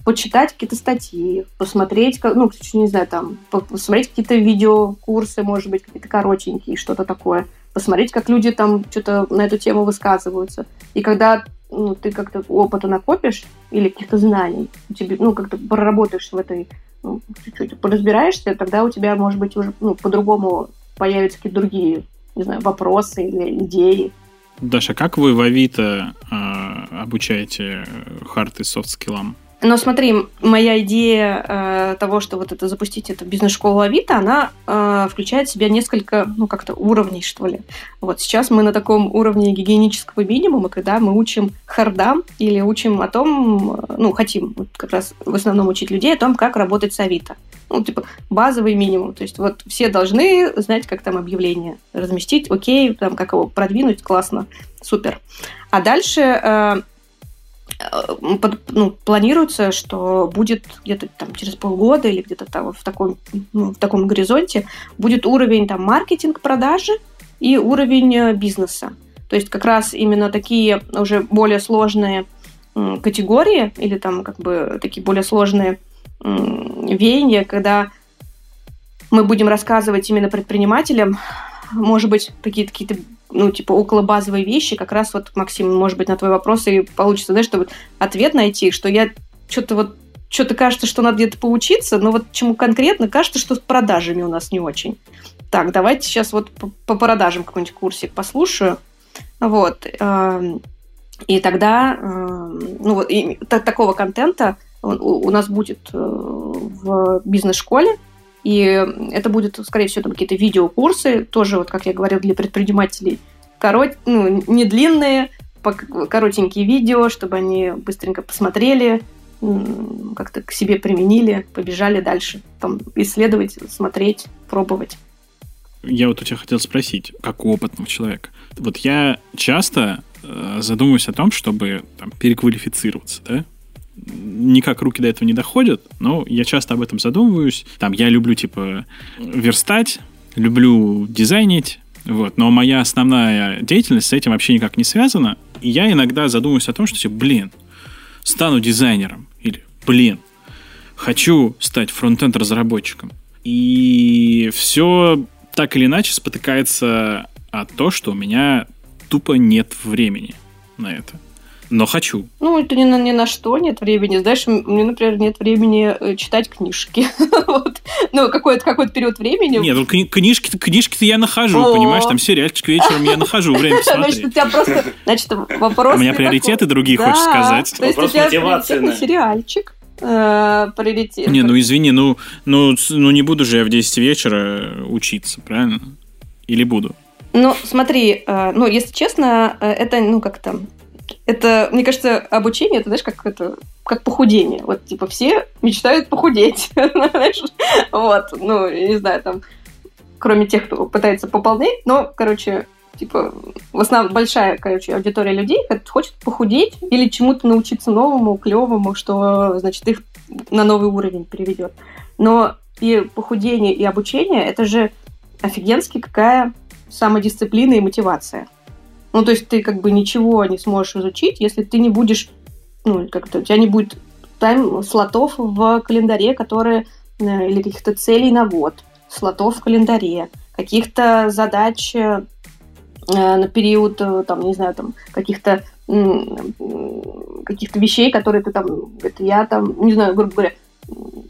почитать какие-то статьи, посмотреть, ну, не знаю, там, посмотреть какие-то видеокурсы, может быть, какие-то коротенькие, что-то такое, посмотреть, как люди там что-то на эту тему высказываются. И когда ну, ты как-то опыта накопишь или каких-то знаний, тебе, ну, как-то проработаешь в этой, ну, чуть-чуть поразбираешься, тогда у тебя, может быть, уже ну, по-другому появятся какие-то другие, не знаю, вопросы или идеи.
Даша, как вы в Авито э, обучаете хард и софт скиллам?
Но смотри, моя идея э, того, что вот это запустить эту бизнес-школу Авито, она э, включает в себя несколько, ну, как-то уровней, что ли. Вот сейчас мы на таком уровне гигиенического минимума, когда мы учим хардам или учим о том, ну, хотим вот как раз в основном учить людей о том, как работать с Авито. Ну, типа, базовый минимум. То есть вот все должны знать, как там объявление разместить, окей, там, как его продвинуть, классно, супер. А дальше э, ну, планируется, что будет где-то там через полгода или где-то там в таком, ну, в таком горизонте будет уровень там маркетинг, продажи и уровень э, бизнеса. То есть как раз именно такие уже более сложные категории или там как бы такие более сложные веяния, когда мы будем рассказывать именно предпринимателям, может быть, какие-то какие-то ну, типа, около базовые вещи, как раз вот, Максим, может быть, на твой вопрос и получится, знаешь, чтобы ответ найти, что я что-то вот что-то кажется, что надо где-то поучиться, но вот чему конкретно кажется, что с продажами у нас не очень. Так, давайте сейчас вот по, по продажам какой-нибудь курсик послушаю. Вот. Эм, и тогда, эм, ну вот, и такого контента у нас будет э, в бизнес-школе, и это будет, скорее всего, там какие-то видеокурсы, тоже, вот как я говорила, для предпринимателей. Корот, ну, не длинные, коротенькие видео, чтобы они быстренько посмотрели, как-то к себе применили, побежали дальше, там, исследовать, смотреть, пробовать.
Я вот у тебя хотел спросить, как у опытного человека. Вот я часто э, задумываюсь о том, чтобы там, переквалифицироваться, да? Никак руки до этого не доходят, но я часто об этом задумываюсь. Там я люблю, типа, верстать, люблю дизайнить, вот, но моя основная деятельность с этим вообще никак не связана. И я иногда задумываюсь о том, что, типа, блин, стану дизайнером. Или, блин, хочу стать фронтенд разработчиком. И все так или иначе спотыкается о то, что у меня тупо нет времени на это но хочу.
Ну, это ни на, ни на что нет времени. Знаешь, мне, например, нет времени э, читать книжки. вот. Ну, какой-то какой период времени.
Нет, ну, книжки-то книжки я нахожу, О. понимаешь? Там сериальчик вечером я нахожу время посмотреть.
Значит, у тебя просто... Значит, вопрос...
У меня приоритеты другие, хочешь сказать.
То есть у тебя мотивации. сериальчик э, приоритет.
Не, ну извини, ну, ну, ну не буду же я в 10 вечера учиться, правильно? Или буду?
Ну, смотри, э, ну, если честно, это, ну, как там, это, мне кажется, обучение, это, знаешь, как это, как похудение. Вот, типа, все мечтают похудеть? Вот, ну, не знаю, там, кроме тех, кто пытается пополнять, но, короче, типа, в основном большая, короче, аудитория людей хочет похудеть или чему-то научиться новому, клевому, что, значит, их на новый уровень переведет. Но и похудение, и обучение, это же офигенски какая самодисциплина и мотивация. Ну, то есть ты как бы ничего не сможешь изучить, если ты не будешь, ну, как-то, у тебя не будет тайм-слотов в календаре, которые, э, или каких-то целей на год, слотов в календаре, каких-то задач э, на период, э, там, не знаю, там, каких-то каких-то вещей, которые ты там, это я там, не знаю, грубо говоря,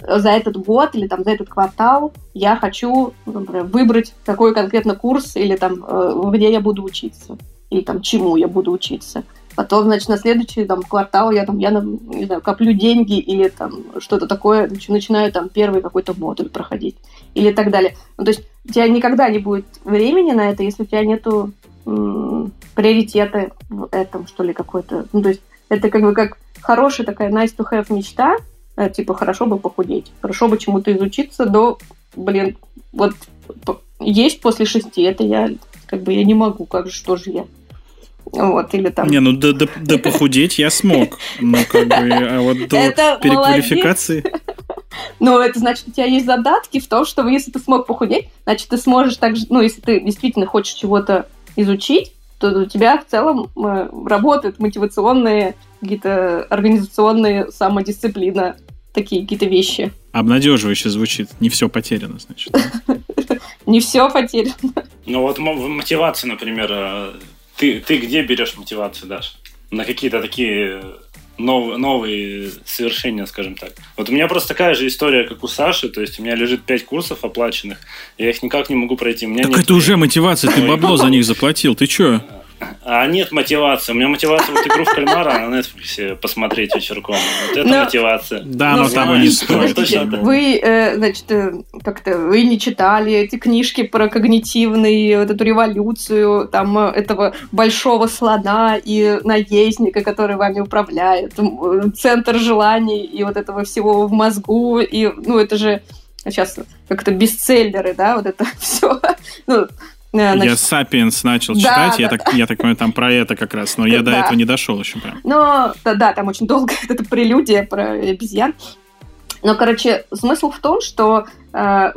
за этот год или там за этот квартал я хочу например, выбрать какой конкретно курс или там где я буду учиться или там чему я буду учиться. Потом, значит, на следующий там, квартал я там, я, не знаю, коплю деньги или там что-то такое, начинаю там первый какой-то модуль проходить или так далее. Ну, то есть у тебя никогда не будет времени на это, если у тебя нету приоритета в этом, что ли, какой-то. Ну, то есть это как бы как хорошая такая nice to have мечта, э, типа хорошо бы похудеть, хорошо бы чему-то изучиться, но, блин, вот есть после шести, это я как бы я не могу, как же, что же я. Вот, или там...
Не, ну да, да, да похудеть я смог. Ну, как бы, а вот до это переквалификации...
Ну, это значит, у тебя есть задатки в том, что если ты смог похудеть, значит, ты сможешь также, ну, если ты действительно хочешь чего-то изучить, то у тебя в целом э, работают мотивационные, какие-то организационные самодисциплина, такие какие-то вещи.
Обнадеживающе звучит. Не все потеряно, значит.
Не все потеряно.
Ну вот мотивация, например, э, ты, ты где берешь мотивацию, Даш? На какие-то такие новые, новые совершения, скажем так. Вот у меня просто такая же история, как у Саши, то есть у меня лежит пять курсов оплаченных, я их никак не могу пройти. У меня
так это уже мотивация, ты бабло за них заплатил, ты чё?
А нет мотивации. У меня мотивация вот игру в кальмара на Netflix посмотреть вечерком. Вот это но... мотивация.
Да, но, но того не стоит.
Вы, э, значит, э, как-то вы не читали эти книжки про когнитивную вот эту революцию, там э, этого большого слона и наездника, который вами управляет, центр желаний и вот этого всего в мозгу, и, ну, это же сейчас как-то бестселлеры, да, вот это все. Ну,
значит... Я «Сапиенс» начал да, читать, да. Я, так, я так понимаю, там про это как раз, но я да. до этого не дошел еще прям.
Но, да, да, там очень долго это прелюдия про обезьян. Но, короче, смысл в том, что э,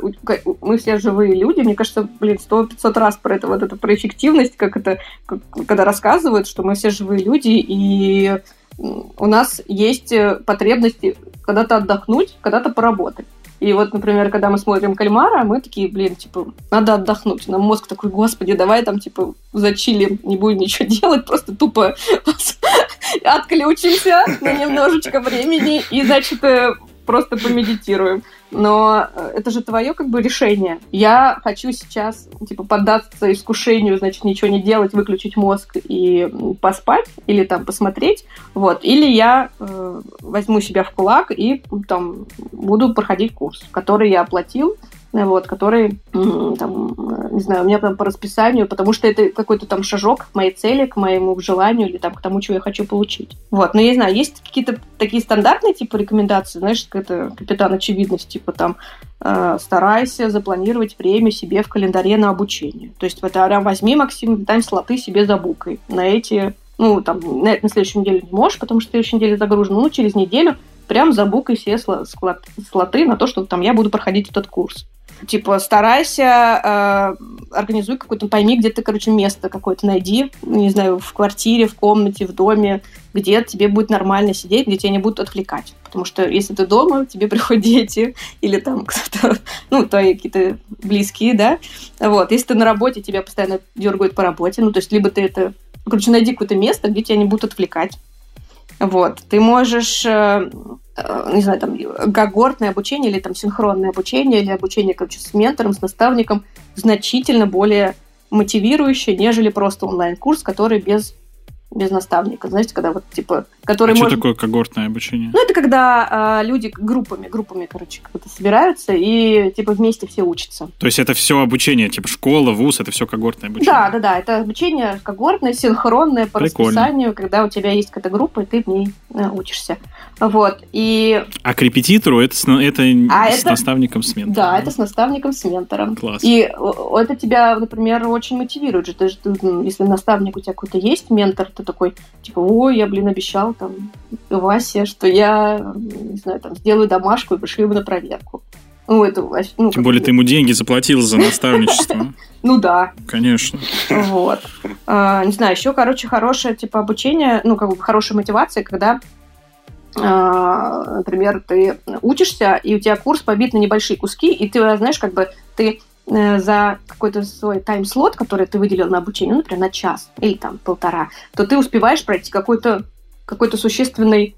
мы все живые люди. Мне кажется, блин, сто пятьсот раз про это, вот это, про эффективность, как это, как, когда рассказывают, что мы все живые люди, и у нас есть потребности когда-то отдохнуть, когда-то поработать. И вот, например, когда мы смотрим «Кальмара», мы такие, блин, типа, надо отдохнуть. Нам мозг такой, господи, давай там, типа, зачилим, не будем ничего делать, просто тупо отключимся на немножечко времени и, значит, э, просто помедитируем. Но э, это же твое как бы решение. Я хочу сейчас типа поддаться искушению, значит, ничего не делать, выключить мозг и поспать или там посмотреть, вот. Или я э, возьму себя в кулак и там буду проходить курс, который я оплатил, вот, который, там, не знаю, у меня там по расписанию, потому что это какой-то там шажок к моей цели, к моему желанию или там к тому, чего я хочу получить. Вот, но я не знаю, есть какие-то такие стандартные типа рекомендации, знаешь, это капитан очевидность, типа там э, старайся запланировать время себе в календаре на обучение. То есть вот прям возьми, Максим, там слоты себе забукай на эти, ну, там, на, на следующей неделе не можешь, потому что следующей неделе загружено, ну, через неделю прям забукай все слоты на то, что там я буду проходить этот курс. Типа, старайся, э, организуй какой-то, пойми, где ты, короче, место какое-то найди, не знаю, в квартире, в комнате, в доме, где тебе будет нормально сидеть, где тебя не будут отвлекать. Потому что если ты дома, тебе приходят дети или там кто-то, ну, твои какие-то близкие, да, вот. Если ты на работе, тебя постоянно дергают по работе, ну, то есть либо ты это... Короче, найди какое-то место, где тебя не будут отвлекать. Вот. Ты можешь э, Э, не знаю, там, когортное обучение или там синхронное обучение или обучение, короче, с ментором, с наставником значительно более мотивирующее, нежели просто онлайн-курс, который без без наставника, знаете, когда вот типа, который
а
может...
что такое когортное обучение?
Ну это когда э, люди группами, группами, короче, как-то собираются и типа вместе все учатся.
То есть это все обучение, типа школа, вуз, это все когортное обучение?
Да, да, да, это обучение когортное, синхронное по Прикольно. расписанию, когда у тебя есть какая-то группа и ты в ней э, учишься. Вот и.
А к репетитору это с, это а с это... наставником с ментором?
Да, это с наставником с ментором.
Класс.
И это тебя, например, очень мотивирует же. Ты, ты, если наставник у тебя какой-то есть, ментор, ты такой, типа, ой, я, блин, обещал там Васе, что я, не знаю, там, сделаю домашку и пришлю его на проверку. Ну, это,
ну, Тем более ты ему деньги заплатил за наставничество.
Ну да.
Конечно.
Вот. А, не знаю, еще, короче, хорошее типа обучение, ну, как бы хорошая мотивация, когда а, например, ты учишься, и у тебя курс побит на небольшие куски, и ты, знаешь, как бы ты за какой-то свой тайм-слот, который ты выделил на обучение, ну, например, на час или там полтора, то ты успеваешь пройти какой-то какой-то существенный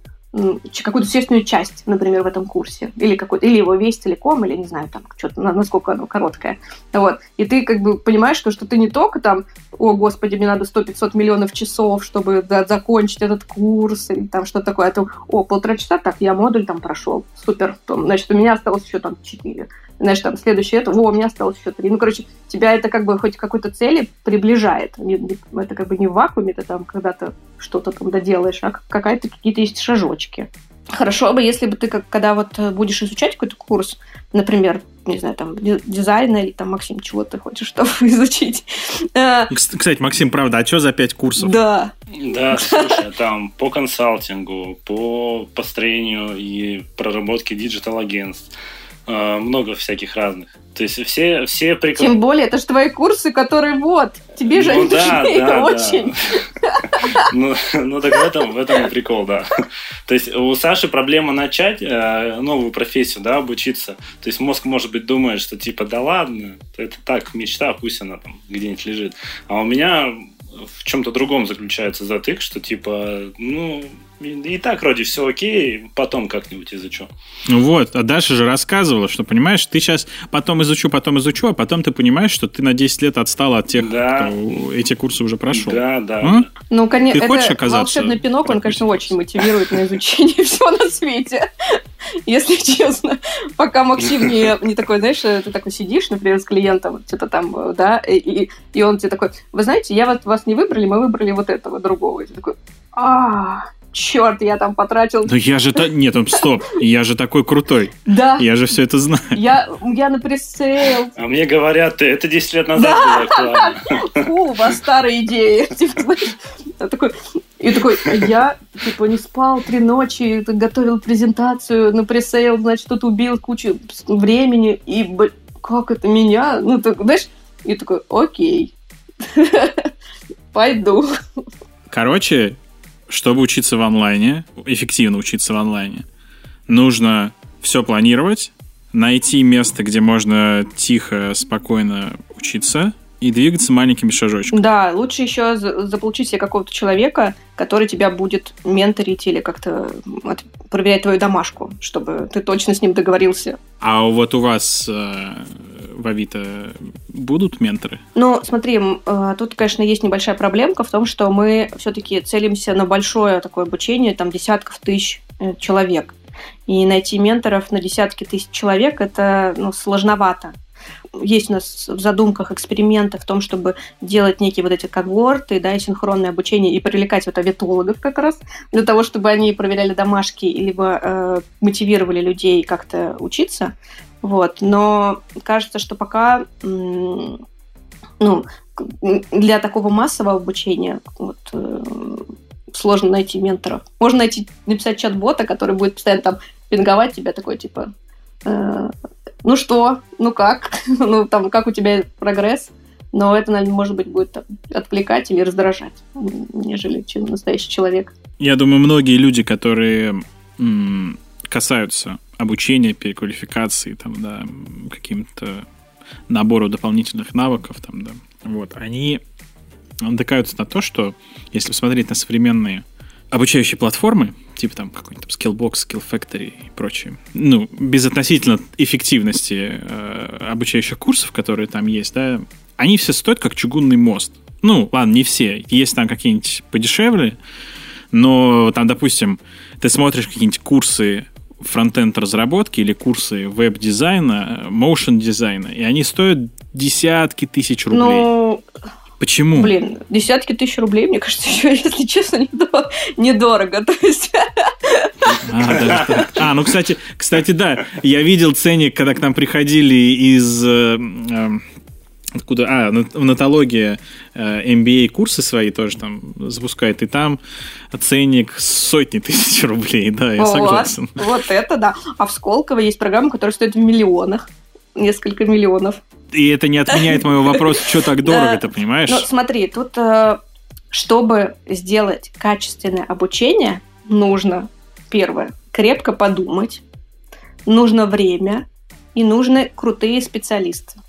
какую-то существенную часть, например, в этом курсе, или какой-то, или его весь целиком, или не знаю, там, что-то, насколько оно короткое. Вот. И ты как бы понимаешь, что, что ты не только там, о, господи, мне надо 100-500 миллионов часов, чтобы да, закончить этот курс, или там что-то такое, а то, о, полтора часа, так, я модуль там прошел, супер, то, значит, у меня осталось еще там 4 знаешь, там, следующее это, о, у меня осталось еще три. Ну, короче, тебя это как бы хоть к какой-то цели приближает. Это как бы не в вакууме ты там когда-то что-то там доделаешь, а какая-то какие-то есть шажочки. Хорошо бы, если бы ты, как, когда вот будешь изучать какой-то курс, например, не знаю, там, дизайна или там, Максим, чего ты хочешь чтобы изучить.
Э, кстати, Максим, правда, а что за пять курсов?
Да.
Да, слушай, там по консалтингу, по построению и проработке digital-агентств, Э, много всяких разных. То есть все, все
прикол... Тем более, это же твои курсы, которые вот, тебе же ну, они да, нужны да, очень.
Ну, ну, так в этом, в этом и прикол, да. То есть у Саши проблема начать э, новую профессию, да, обучиться. То есть мозг, может быть, думает, что типа, да ладно, это так, мечта, пусть она там где-нибудь лежит. А у меня в чем-то другом заключается затык, что типа, ну, и так вроде все окей, потом как-нибудь изучу.
Ну вот, а Даша же рассказывала, что, понимаешь, ты сейчас потом изучу, потом изучу, а потом ты понимаешь, что ты на 10 лет отстала от тех, да. кто эти курсы уже прошел.
Да, да. А?
Ну, конечно, ты хочешь оказаться волшебный пинок, он, конечно, очень мотивирует на изучение всего на свете. Если честно. Пока Максим не, не такой, знаешь, ты такой сидишь, например, с клиентом, что-то там, да, и, и он тебе такой, вы знаете, я вот вас не выбрали, мы выбрали вот этого другого. И ты такой, а черт, я там потратил...
Ну я же... Нет, стоп, я же такой крутой.
Да.
Я же все это знаю.
Я, я на пресейл.
А мне говорят, это 10 лет назад да. было актуально.
Фу, у вас старые идеи. Типа, такой... И такой, я, типа, не спал три ночи, готовил презентацию на пресейл, значит, тут убил кучу времени, и, как это меня? Ну, так, знаешь, и такой, окей, пойду.
Короче, чтобы учиться в онлайне, эффективно учиться в онлайне, нужно все планировать, найти место, где можно тихо, спокойно учиться, и двигаться маленькими шажочками.
Да, лучше еще заполучить себе какого-то человека, который тебя будет менторить или как-то проверять твою домашку, чтобы ты точно с ним договорился.
А вот у вас э, в Авито будут менторы?
Ну, смотри, э, тут, конечно, есть небольшая проблемка в том, что мы все-таки целимся на большое такое обучение, там десятков тысяч э, человек. И найти менторов на десятки тысяч человек это ну, сложновато есть у нас в задумках эксперименты в том, чтобы делать некие вот эти когорты, да, и синхронное обучение, и привлекать вот аветологов как раз, для того, чтобы они проверяли домашки, либо э, мотивировали людей как-то учиться. Вот. Но кажется, что пока ну, для такого массового обучения вот, э, сложно найти менторов. Можно найти, написать чат-бота, который будет постоянно там пинговать тебя, такой типа э, ну что, ну как, ну там, как у тебя прогресс, но это, наверное, может быть, будет там, отвлекать или раздражать, нежели чем настоящий человек.
Я думаю, многие люди, которые м- касаются обучения, переквалификации, там, да, каким-то набору дополнительных навыков, там, да, вот, они натыкаются на то, что если посмотреть на современные обучающие платформы, типа там какой-нибудь Skillbox, Skill Factory и прочее, ну, без относительно эффективности э, обучающих курсов, которые там есть, да, они все стоят как чугунный мост. Ну, ладно, не все. Есть там какие-нибудь подешевле, но там, допустим, ты смотришь какие-нибудь курсы фронтенд разработки или курсы веб-дизайна, моушен-дизайна, и они стоят десятки тысяч рублей. Ну, Почему?
Блин, десятки тысяч рублей, мне кажется, еще, если честно, недорого. То есть...
А, а, ну, кстати, кстати, да, я видел ценник, когда к нам приходили из... Э, э, откуда? А, в Нетологии э, MBA курсы свои тоже там запускает, и там ценник сотни тысяч рублей, да, я согласен.
Вот это да. А в Сколково есть программа, которая стоит в миллионах несколько миллионов.
И это не отменяет моего вопроса, что так дорого, ты понимаешь? Ну,
смотри, тут, э, чтобы сделать качественное обучение, нужно, первое, крепко подумать, нужно время и нужны крутые специалисты.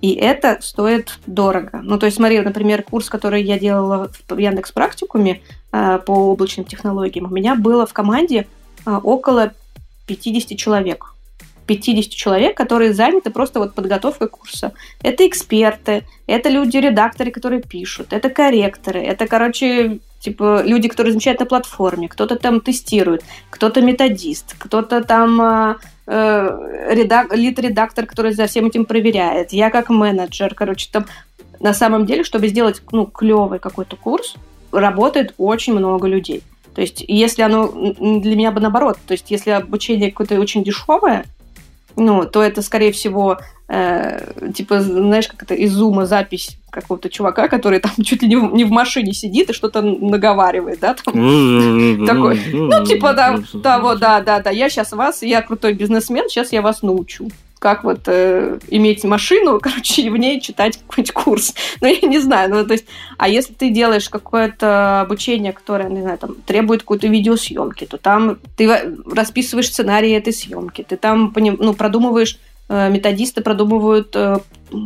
И это стоит дорого. Ну, то есть, смотри, например, курс, который я делала в Яндекс Практикуме э, по облачным технологиям, у меня было в команде э, около 50 человек. 50 человек, которые заняты просто вот подготовкой курса. Это эксперты, это люди-редакторы, которые пишут, это корректоры, это, короче, типа люди, которые замечают на платформе, кто-то там тестирует, кто-то методист, кто-то там э, э редак, лид-редактор, который за всем этим проверяет, я как менеджер, короче, там на самом деле, чтобы сделать ну, клевый какой-то курс, работает очень много людей. То есть, если оно для меня бы наоборот, то есть, если обучение какое-то очень дешевое, ну, то это, скорее всего, э, типа, знаешь, как это из зума запись какого-то чувака, который там чуть ли не в, не в машине сидит и что-то наговаривает, да, там, такой, ну, типа, да, вот, да, да, да, я сейчас вас, я крутой бизнесмен, сейчас я вас научу как вот э, иметь машину, короче, и в ней читать какой-нибудь курс. Ну, я не знаю, ну, то есть, а если ты делаешь какое-то обучение, которое, не знаю, там, требует какой-то видеосъемки, то там ты расписываешь сценарий этой съемки, ты там, ну, продумываешь методисты продумывают э,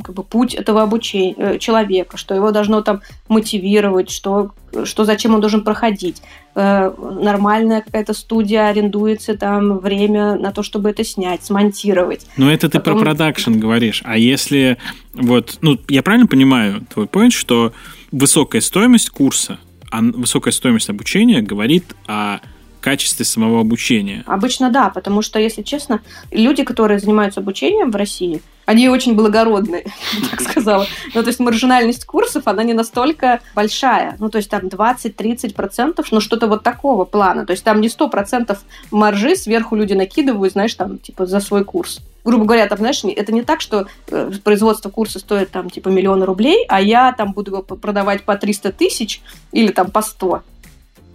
как бы, путь этого обучения э, человека, что его должно там мотивировать, что, что зачем он должен проходить. Нормальная какая-то студия арендуется, там время на то, чтобы это снять, смонтировать.
Но это ты Потом... про продакшн говоришь. А если вот, ну, я правильно понимаю твой point, что высокая стоимость курса, а высокая стоимость обучения говорит о качестве самого обучения?
Обычно да, потому что, если честно, люди, которые занимаются обучением в России, они очень благородные, так сказала. Ну, то есть маржинальность курсов, она не настолько большая. Ну, то есть там 20-30%, ну, что-то вот такого плана. То есть там не 100% маржи сверху люди накидывают, знаешь, там, типа, за свой курс. Грубо говоря, там, знаешь, это не так, что э, производство курса стоит там, типа, миллион рублей, а я там буду его продавать по 300 тысяч или там по 100.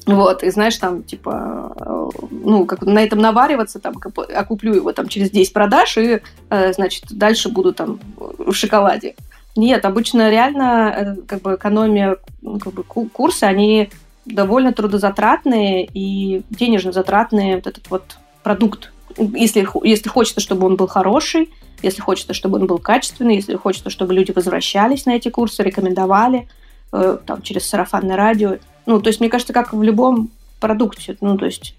Вот, и знаешь, там, типа, э, ну, как на этом навариваться, там, окуплю его там через 10 продаж, и, э, значит, дальше буду там в шоколаде. Нет, обычно реально, э, как бы, экономия, ну, как бы, курсы, они довольно трудозатратные и денежно затратные вот этот вот продукт. Если, если хочется, чтобы он был хороший, если хочется, чтобы он был качественный, если хочется, чтобы люди возвращались на эти курсы, рекомендовали, там, через сарафанное радио, ну, то есть, мне кажется, как в любом продукте, ну, то есть,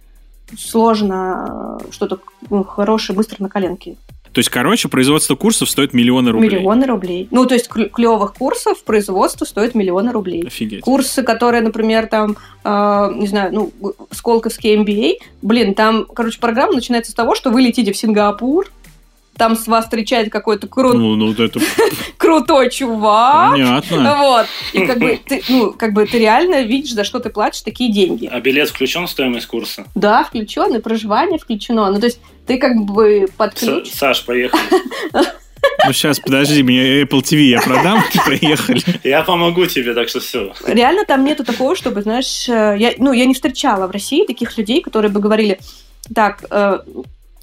сложно э, что-то ну, хорошее быстро на коленке.
То есть, короче, производство курсов стоит миллионы рублей.
Миллионы рублей. Ну, то есть, клевых курсов производство стоит миллионы рублей.
Офигеть.
Курсы, которые, например, там, э, не знаю, ну, Сколковский MBA, блин, там, короче, программа начинается с того, что вы летите в Сингапур, там с вас встречает какой-то крут...
ну, ну, это...
крутой чувак.
Понятно.
Вот. И как бы, ты, ну, как бы ты реально видишь, за что ты платишь такие деньги.
А билет включен в стоимость курса?
Да, включен, и проживание включено. Ну, то есть ты как бы под ключ...
Саш, поехали.
Ну, сейчас, подожди, мне Apple TV я продам, поехали.
Я помогу тебе, так что все.
Реально там нету такого, чтобы, знаешь, э, я, ну, я не встречала в России таких людей, которые бы говорили, так, э,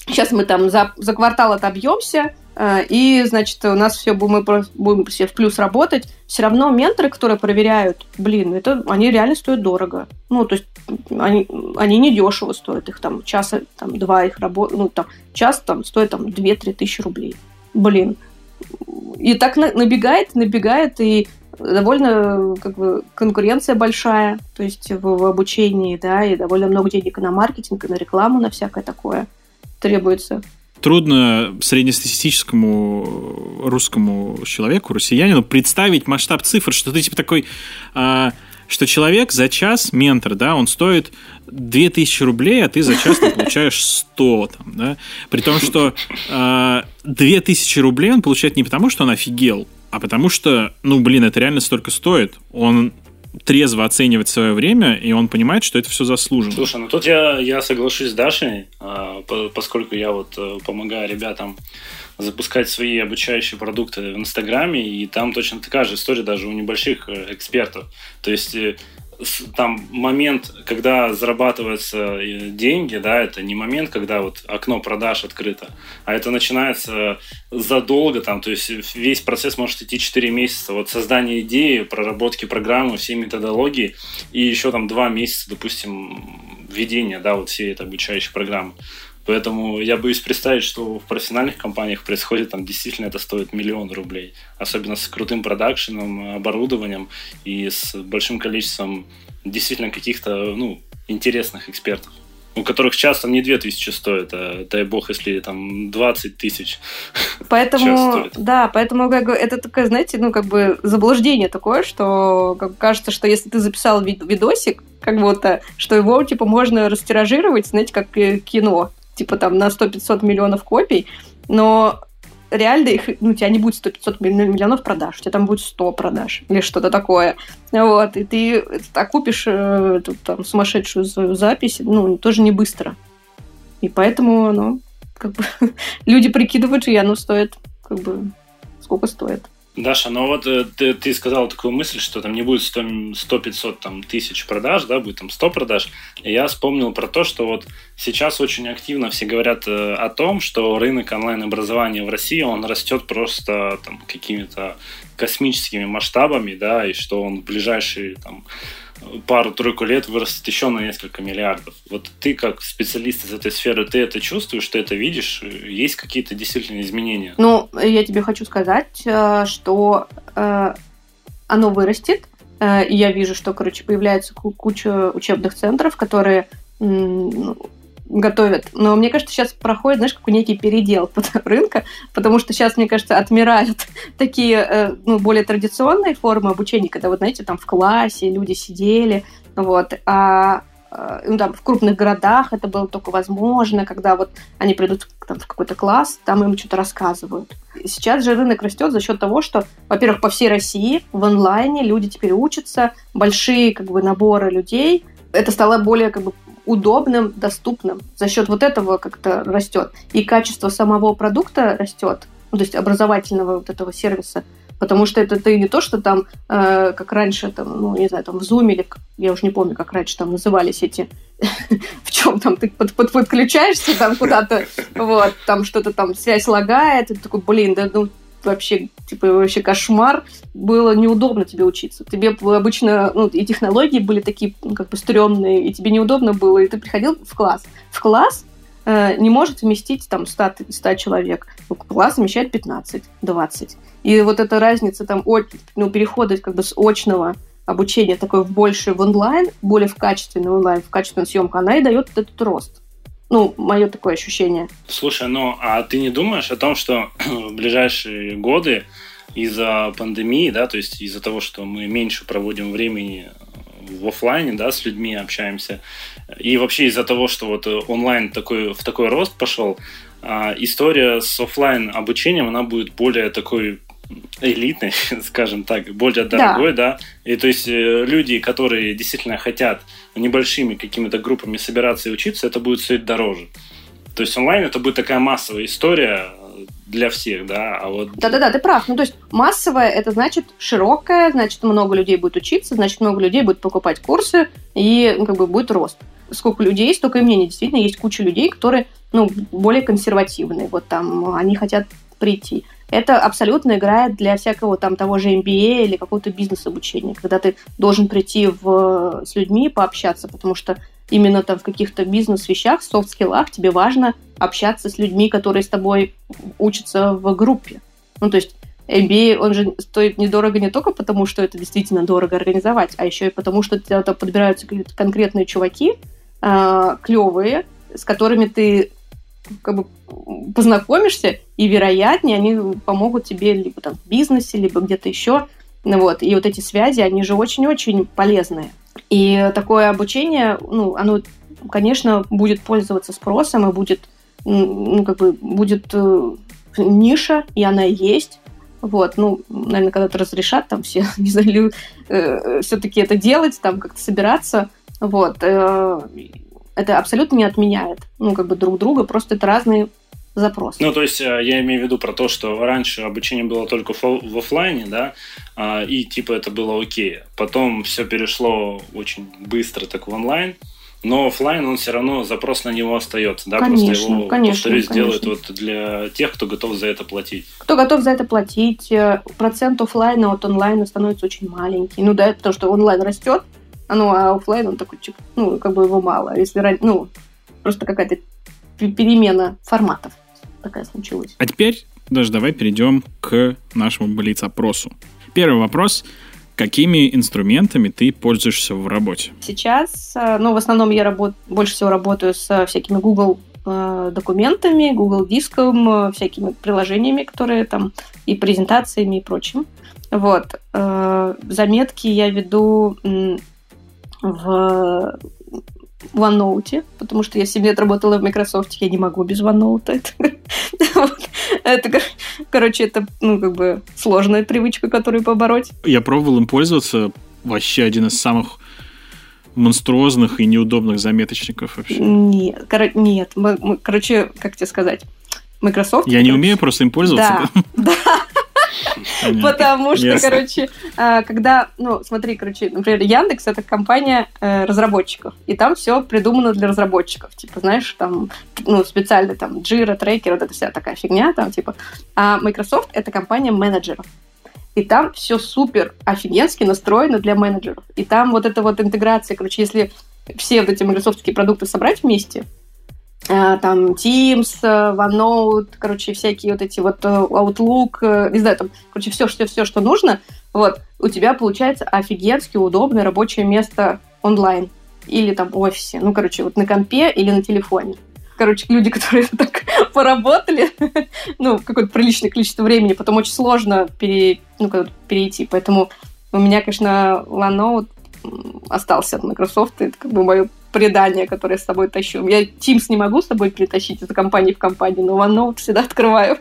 Сейчас мы там за, за квартал отобьемся, э, и, значит, у нас все мы будем все в плюс работать. Все равно менторы, которые проверяют, блин, это они реально стоят дорого. Ну, то есть они, они не дешево стоят, их там часа, там, два их работы, ну, там, час там стоит там 2-3 тысячи рублей. Блин. И так набегает, набегает, и довольно как бы конкуренция большая, то есть в, в обучении, да, и довольно много денег на маркетинг, и на рекламу, на всякое такое требуется.
Трудно среднестатистическому русскому человеку, россиянину, представить масштаб цифр, что ты типа такой, а, что человек за час, ментор, да, он стоит 2000 рублей, а ты за час ты получаешь 100, там, да, при том, что а, 2000 рублей он получает не потому, что он офигел, а потому что, ну, блин, это реально столько стоит. Он трезво оценивать свое время, и он понимает, что это все заслуженно.
Слушай, ну тут я, я соглашусь с Дашей, а, поскольку я вот э, помогаю ребятам запускать свои обучающие продукты в Инстаграме, и там точно такая же история даже у небольших э, экспертов. То есть э, там момент, когда зарабатываются э, деньги, да, это не момент, когда вот окно продаж открыто, а это начинается задолго, там, то есть весь процесс может идти 4 месяца. Вот создание идеи, проработки программы, всей методологии, и еще там 2 месяца, допустим, введения, да, вот всей этой обучающей программы. Поэтому я боюсь представить, что в профессиональных компаниях происходит, там действительно это стоит миллион рублей. Особенно с крутым продакшеном, оборудованием и с большим количеством действительно каких-то ну, интересных экспертов у которых часто не 2000 стоит, а дай бог, если там 20 тысяч
Поэтому, да, поэтому как, это такое, знаете, ну, как бы заблуждение такое, что как, кажется, что если ты записал видосик, как будто, что его, типа, можно растиражировать, знаете, как кино типа там на 100-500 миллионов копий, но реально их, ну, у тебя не будет 100-500 миллионов продаж, у тебя там будет 100 продаж или что-то такое. Вот, и ты окупишь э, эту там сумасшедшую свою запись, ну, тоже не быстро. И поэтому, ну, как бы люди прикидывают, и оно стоит, как бы, сколько стоит.
Даша, ну вот э, ты, ты сказал такую мысль, что там не будет 100-500 там, тысяч продаж, да, будет там 100 продаж. И я вспомнил про то, что вот сейчас очень активно все говорят э, о том, что рынок онлайн-образования в России, он растет просто там какими-то космическими масштабами, да, и что он в ближайшие там пару-тройку лет вырастет еще на несколько миллиардов. Вот ты как специалист из этой сферы, ты это чувствуешь, ты это видишь? Есть какие-то действительно изменения?
Ну, я тебе хочу сказать, э, что э, оно вырастет. Э, и я вижу, что, короче, появляется куча учебных центров, которые ну, готовят. Но мне кажется, сейчас проходит, знаешь, какой некий передел рынка, потому что сейчас, мне кажется, отмирают такие э, ну, более традиционные формы обучения, когда, вот, знаете, там в классе люди сидели, вот, а э, ну, там, в крупных городах это было только возможно, когда вот они придут там, в какой-то класс, там им что-то рассказывают. Сейчас же рынок растет за счет того, что, во-первых, по всей России в онлайне люди теперь учатся, большие как бы наборы людей, это стало более как бы удобным, доступным. За счет вот этого как-то растет. И качество самого продукта растет, ну, то есть образовательного вот этого сервиса. Потому что это ты не то, что там, э, как раньше, там, ну, не знаю, там в Zoom или, я уже не помню, как раньше там назывались эти, в чем там ты под, под, подключаешься там куда-то, вот, там что-то там, связь лагает, и ты такой, блин, да ну вообще, типа, вообще кошмар. Было неудобно тебе учиться. Тебе обычно, ну, и технологии были такие, ну, как бы, стрёмные, и тебе неудобно было, и ты приходил в класс. В класс э, не может вместить там 100, 100 человек. Класс вмещает 15, 20. И вот эта разница там, от, ну, перехода как бы с очного обучения такой в больше в онлайн, более в качественный онлайн, в качественную съемку, она и дает этот рост. Ну, мое такое ощущение.
Слушай, ну, а ты не думаешь о том, что в ближайшие годы из-за пандемии, да, то есть из-за того, что мы меньше проводим времени в офлайне, да, с людьми общаемся, и вообще из-за того, что вот онлайн такой, в такой рост пошел, а, история с офлайн обучением, она будет более такой элитной, скажем так, более дорогой, да. да. И то есть э, люди, которые действительно хотят небольшими какими-то группами собираться и учиться, это будет стоить дороже. То есть онлайн это будет такая массовая история для всех, да, а вот...
Да-да-да, ты прав. Ну, то есть массовая, это значит широкая, значит много людей будет учиться, значит много людей будет покупать курсы, и ну, как бы будет рост. Сколько людей, столько и мнений. Действительно, есть куча людей, которые, ну, более консервативные. Вот там они хотят прийти это абсолютно играет для всякого там того же MBA или какого-то бизнес-обучения, когда ты должен прийти в, с людьми пообщаться, потому что именно там в каких-то бизнес-вещах, софт-скиллах тебе важно общаться с людьми, которые с тобой учатся в группе. Ну, то есть MBA, он же стоит недорого не только потому, что это действительно дорого организовать, а еще и потому, что тебя подбираются конкретные чуваки, э, клевые, с которыми ты как бы познакомишься, и, вероятнее, они помогут тебе либо там в бизнесе, либо где-то еще. Ну вот. И вот эти связи, они же очень-очень полезные. И такое обучение, ну, оно, конечно, будет пользоваться спросом и будет, ну, как бы, будет э, ниша, и она есть. Вот, ну, наверное, когда-то разрешат там все, не знаю, э, все-таки это делать, там как-то собираться. Вот. Э, это абсолютно не отменяет, ну, как бы друг друга, просто это разные запросы.
Ну, то есть э, я имею в виду про то, что раньше обучение было только в офлайне, да, а, и типа это было окей. Потом все перешло очень быстро так в онлайн, но офлайн он все равно запрос на него остается, да,
конечно,
просто его,
конечно,
повторюсь,
конечно.
делают вот для тех, кто готов за это платить.
Кто готов за это платить, э, процент офлайна от онлайна становится очень маленький. Ну да, потому что онлайн растет, ну, а офлайн он такой, ну, как бы его мало. Если, ну, просто какая-то перемена форматов такая случилась.
А теперь даже давай перейдем к нашему блиц-опросу. Первый вопрос. Какими инструментами ты пользуешься в работе?
Сейчас, э, ну, в основном я работ... больше всего работаю с всякими Google э, документами, Google диском, э, всякими приложениями, которые там и презентациями и прочим. Вот. Заметки я веду в OneNote, потому что я 7 лет работала в Microsoft, я не могу без OneNote. Это, короче, это, ну, как бы сложная привычка, которую побороть.
Я пробовал им пользоваться. Вообще один из самых монструозных и неудобных заметочников вообще.
Нет, кор- нет. Мы, мы, короче, как тебе сказать? Microsoft.
Я не умею просто им пользоваться.
Да, да. Потому что, короче, а, когда, ну, смотри, короче, например, Яндекс это компания э, разработчиков, и там все придумано для разработчиков, типа, знаешь, там, ну, специально там Jira, трекер, вот эта вся такая фигня, там, типа. А Microsoft это компания менеджеров. И там все супер офигенски настроено для менеджеров. И там вот эта вот интеграция, короче, если все вот эти майкрософтские продукты собрать вместе, там Teams, э, OneNote, короче, всякие вот эти вот э, Outlook, не знаю, там, короче, все, все, все, что нужно, вот, у тебя получается офигенски удобное рабочее место онлайн или там в офисе, ну, короче, вот на компе или на телефоне. Короче, люди, которые так поработали, ну, какое-то приличное количество времени, потом очень сложно пере, ну, перейти. Поэтому у меня, конечно, OneNote остался от Microsoft. Это как бы мое предание, которое я с собой тащу. Я Teams не могу с собой перетащить из компании в компанию, но OneNote всегда открываю.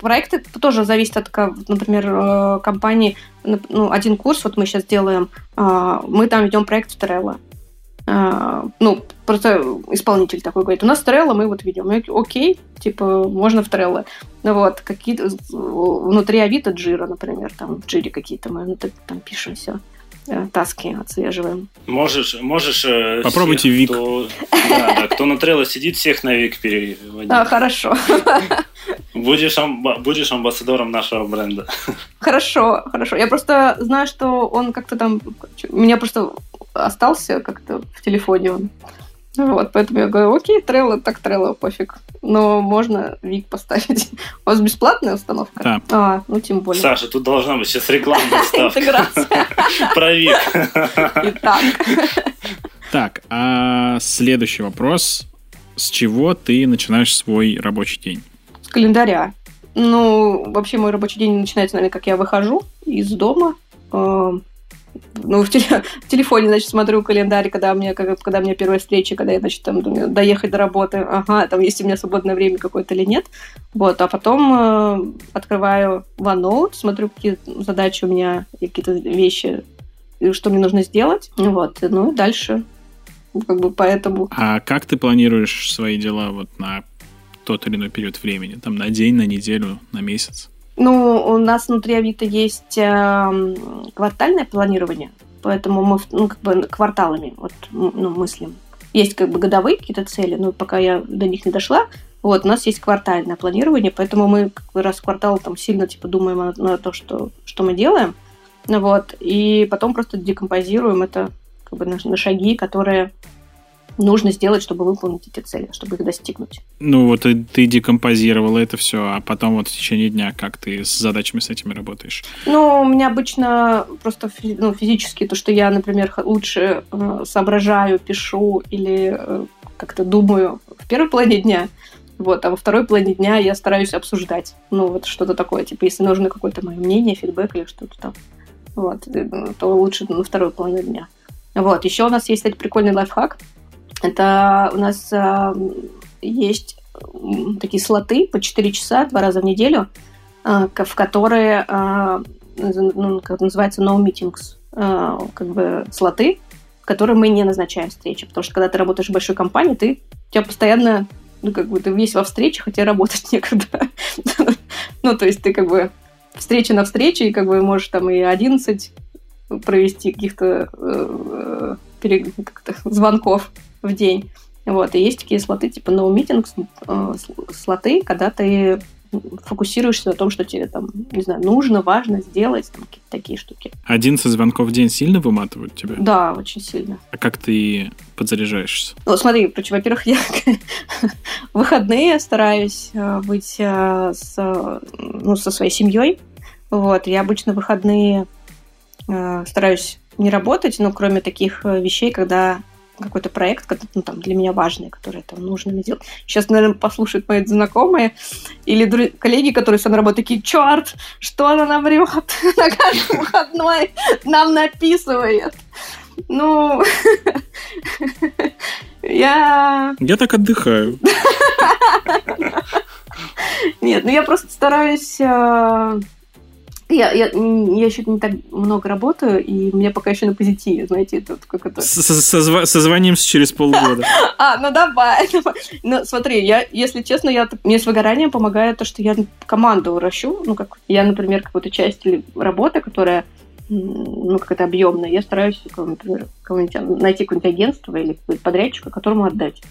Проекты тоже зависят от, например, э, компании. Ну, один курс, вот мы сейчас делаем, а, мы там ведем проект в Trello. А, ну, просто исполнитель такой говорит, у нас Trello, мы вот ведем. Я, окей, типа, можно в Trello. Ну вот, какие-то внутри Авито Джира, например, там в Джире какие-то мы там пишем все. Э, таски отслеживаем.
Можешь, можешь э,
Попробуйте всех, Вик.
Кто, да, да, кто на Trello сидит, всех на Вик переводить.
А, хорошо.
Будешь, амба, будешь амбассадором нашего бренда.
Хорошо, хорошо. Я просто знаю, что он как-то там... У меня просто остался как-то в телефоне он. Вот, поэтому я говорю, окей, Trello, так Trello, пофиг. Но можно Вик поставить. У вас бесплатная установка?
Да.
А, ну тем более.
Саша, тут должна быть сейчас рекламная ставка.
Интеграция.
Про Вик.
Итак.
Так, а следующий вопрос. С чего ты начинаешь свой рабочий день?
С календаря. Ну, вообще мой рабочий день начинается, наверное, как я выхожу из дома, эм, ну, в, теле, в телефоне, значит, смотрю календарь, когда у меня, когда, когда у меня первая встреча, когда я, значит, там доехать до работы, ага, там есть у меня свободное время какое-то или нет. Вот, а потом э, открываю OneNote, смотрю, какие задачи у меня, какие-то вещи, что мне нужно сделать. Вот, ну и дальше как бы поэтому.
А как ты планируешь свои дела вот на тот или иной период времени? Там на день, на неделю, на месяц?
Ну, у нас внутри Авито есть э, квартальное планирование, поэтому мы ну, как бы кварталами вот, ну, мыслим. Есть как бы годовые какие-то цели, но пока я до них не дошла, вот, у нас есть квартальное планирование, поэтому мы как бы раз в квартал там сильно типа думаем на, на то, что, что мы делаем, вот, и потом просто декомпозируем это как бы на, на шаги, которые нужно сделать, чтобы выполнить эти цели, чтобы их достигнуть.
Ну вот ты, ты декомпозировала это все, а потом вот в течение дня как ты с задачами с этими работаешь?
Ну, у меня обычно просто ну, физически то, что я, например, лучше э, соображаю, пишу или э, как-то думаю в первой половине дня, вот, а во второй половине дня я стараюсь обсуждать. Ну, вот что-то такое, типа, если нужно какое-то мое мнение, фидбэк или что-то там, вот, э, то лучше на второй половине дня. Вот, еще у нас есть, кстати, прикольный лайфхак – это у нас э, есть такие слоты по 4 часа два раза в неделю, э, в которые, э, ну, как называется, no meetings, э, как бы слоты, в которые мы не назначаем встречи. Потому что когда ты работаешь в большой компании, ты, у тебя постоянно, ну, как бы ты весь во встречах, хотя работать некогда. ну, то есть ты как бы встреча на встрече, и как бы можешь там и 11 провести каких-то звонков в день. Вот, и есть такие слоты, типа no meetings, э, слоты, когда ты фокусируешься на том, что тебе там, не знаю, нужно, важно сделать, там какие-то такие штуки.
11 звонков в день сильно выматывают тебя?
Да, очень сильно.
А как ты подзаряжаешься?
Ну, смотри, короче, во-первых, я выходные стараюсь э, быть э, с, ну, со своей семьей. Вот, я обычно выходные стараюсь не работать, но кроме таких вещей, когда какой-то проект, который, ну, там, для меня важный, который там нужно мне делать. Сейчас, наверное, послушают мои знакомые или друг... коллеги, которые со мной работают, такие, черт, что она нам врет на каждый выходной, нам написывает. Ну, я...
Я так отдыхаю.
Нет, ну я просто стараюсь э, я, я, я еще не так много работаю, и мне пока еще на позитиве, знаете, это как это...
Созвонимся через полгода.
А, ну давай, давай. Ну, смотри, я, если честно, я, мне с выгоранием помогает то, что я команду ращу, ну, как я, например, какую-то часть работы, которая ну, какая-то объемная, я стараюсь, например, найти какое-нибудь агентство или подрядчика, которому отдать.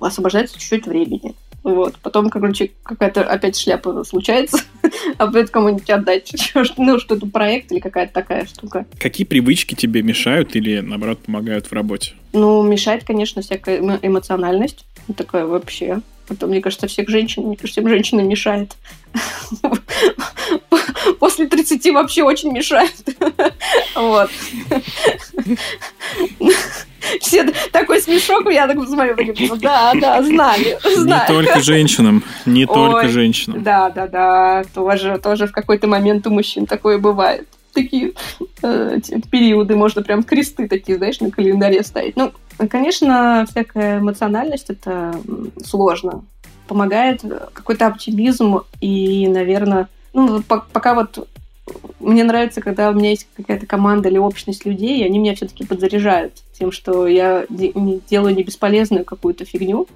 Освобождается чуть-чуть времени. Вот. Потом, короче, какая-то опять шляпа случается, а опять кому-нибудь отдать. Ну, что-то проект или какая-то такая штука.
Какие привычки тебе мешают или, наоборот, помогают в работе?
Ну, мешает, конечно, всякая эмоциональность. Такая вообще. Это, мне кажется, всех женщин, мне кажется, всем женщинам мешает. После 30 вообще очень мешает. Вот. Все такой смешок, я так смотрю, да, да, знали,
знали. Не только женщинам, не только женщинам.
Да, да, да, тоже, тоже в какой-то момент у мужчин такое бывает такие э, периоды, можно прям кресты такие, знаешь, на календаре ставить. Ну, конечно, всякая эмоциональность это сложно. Помогает какой-то оптимизм и, наверное, ну, пока вот мне нравится, когда у меня есть какая-то команда или общность людей, и они меня все-таки подзаряжают тем, что я делаю не бесполезную какую-то фигню,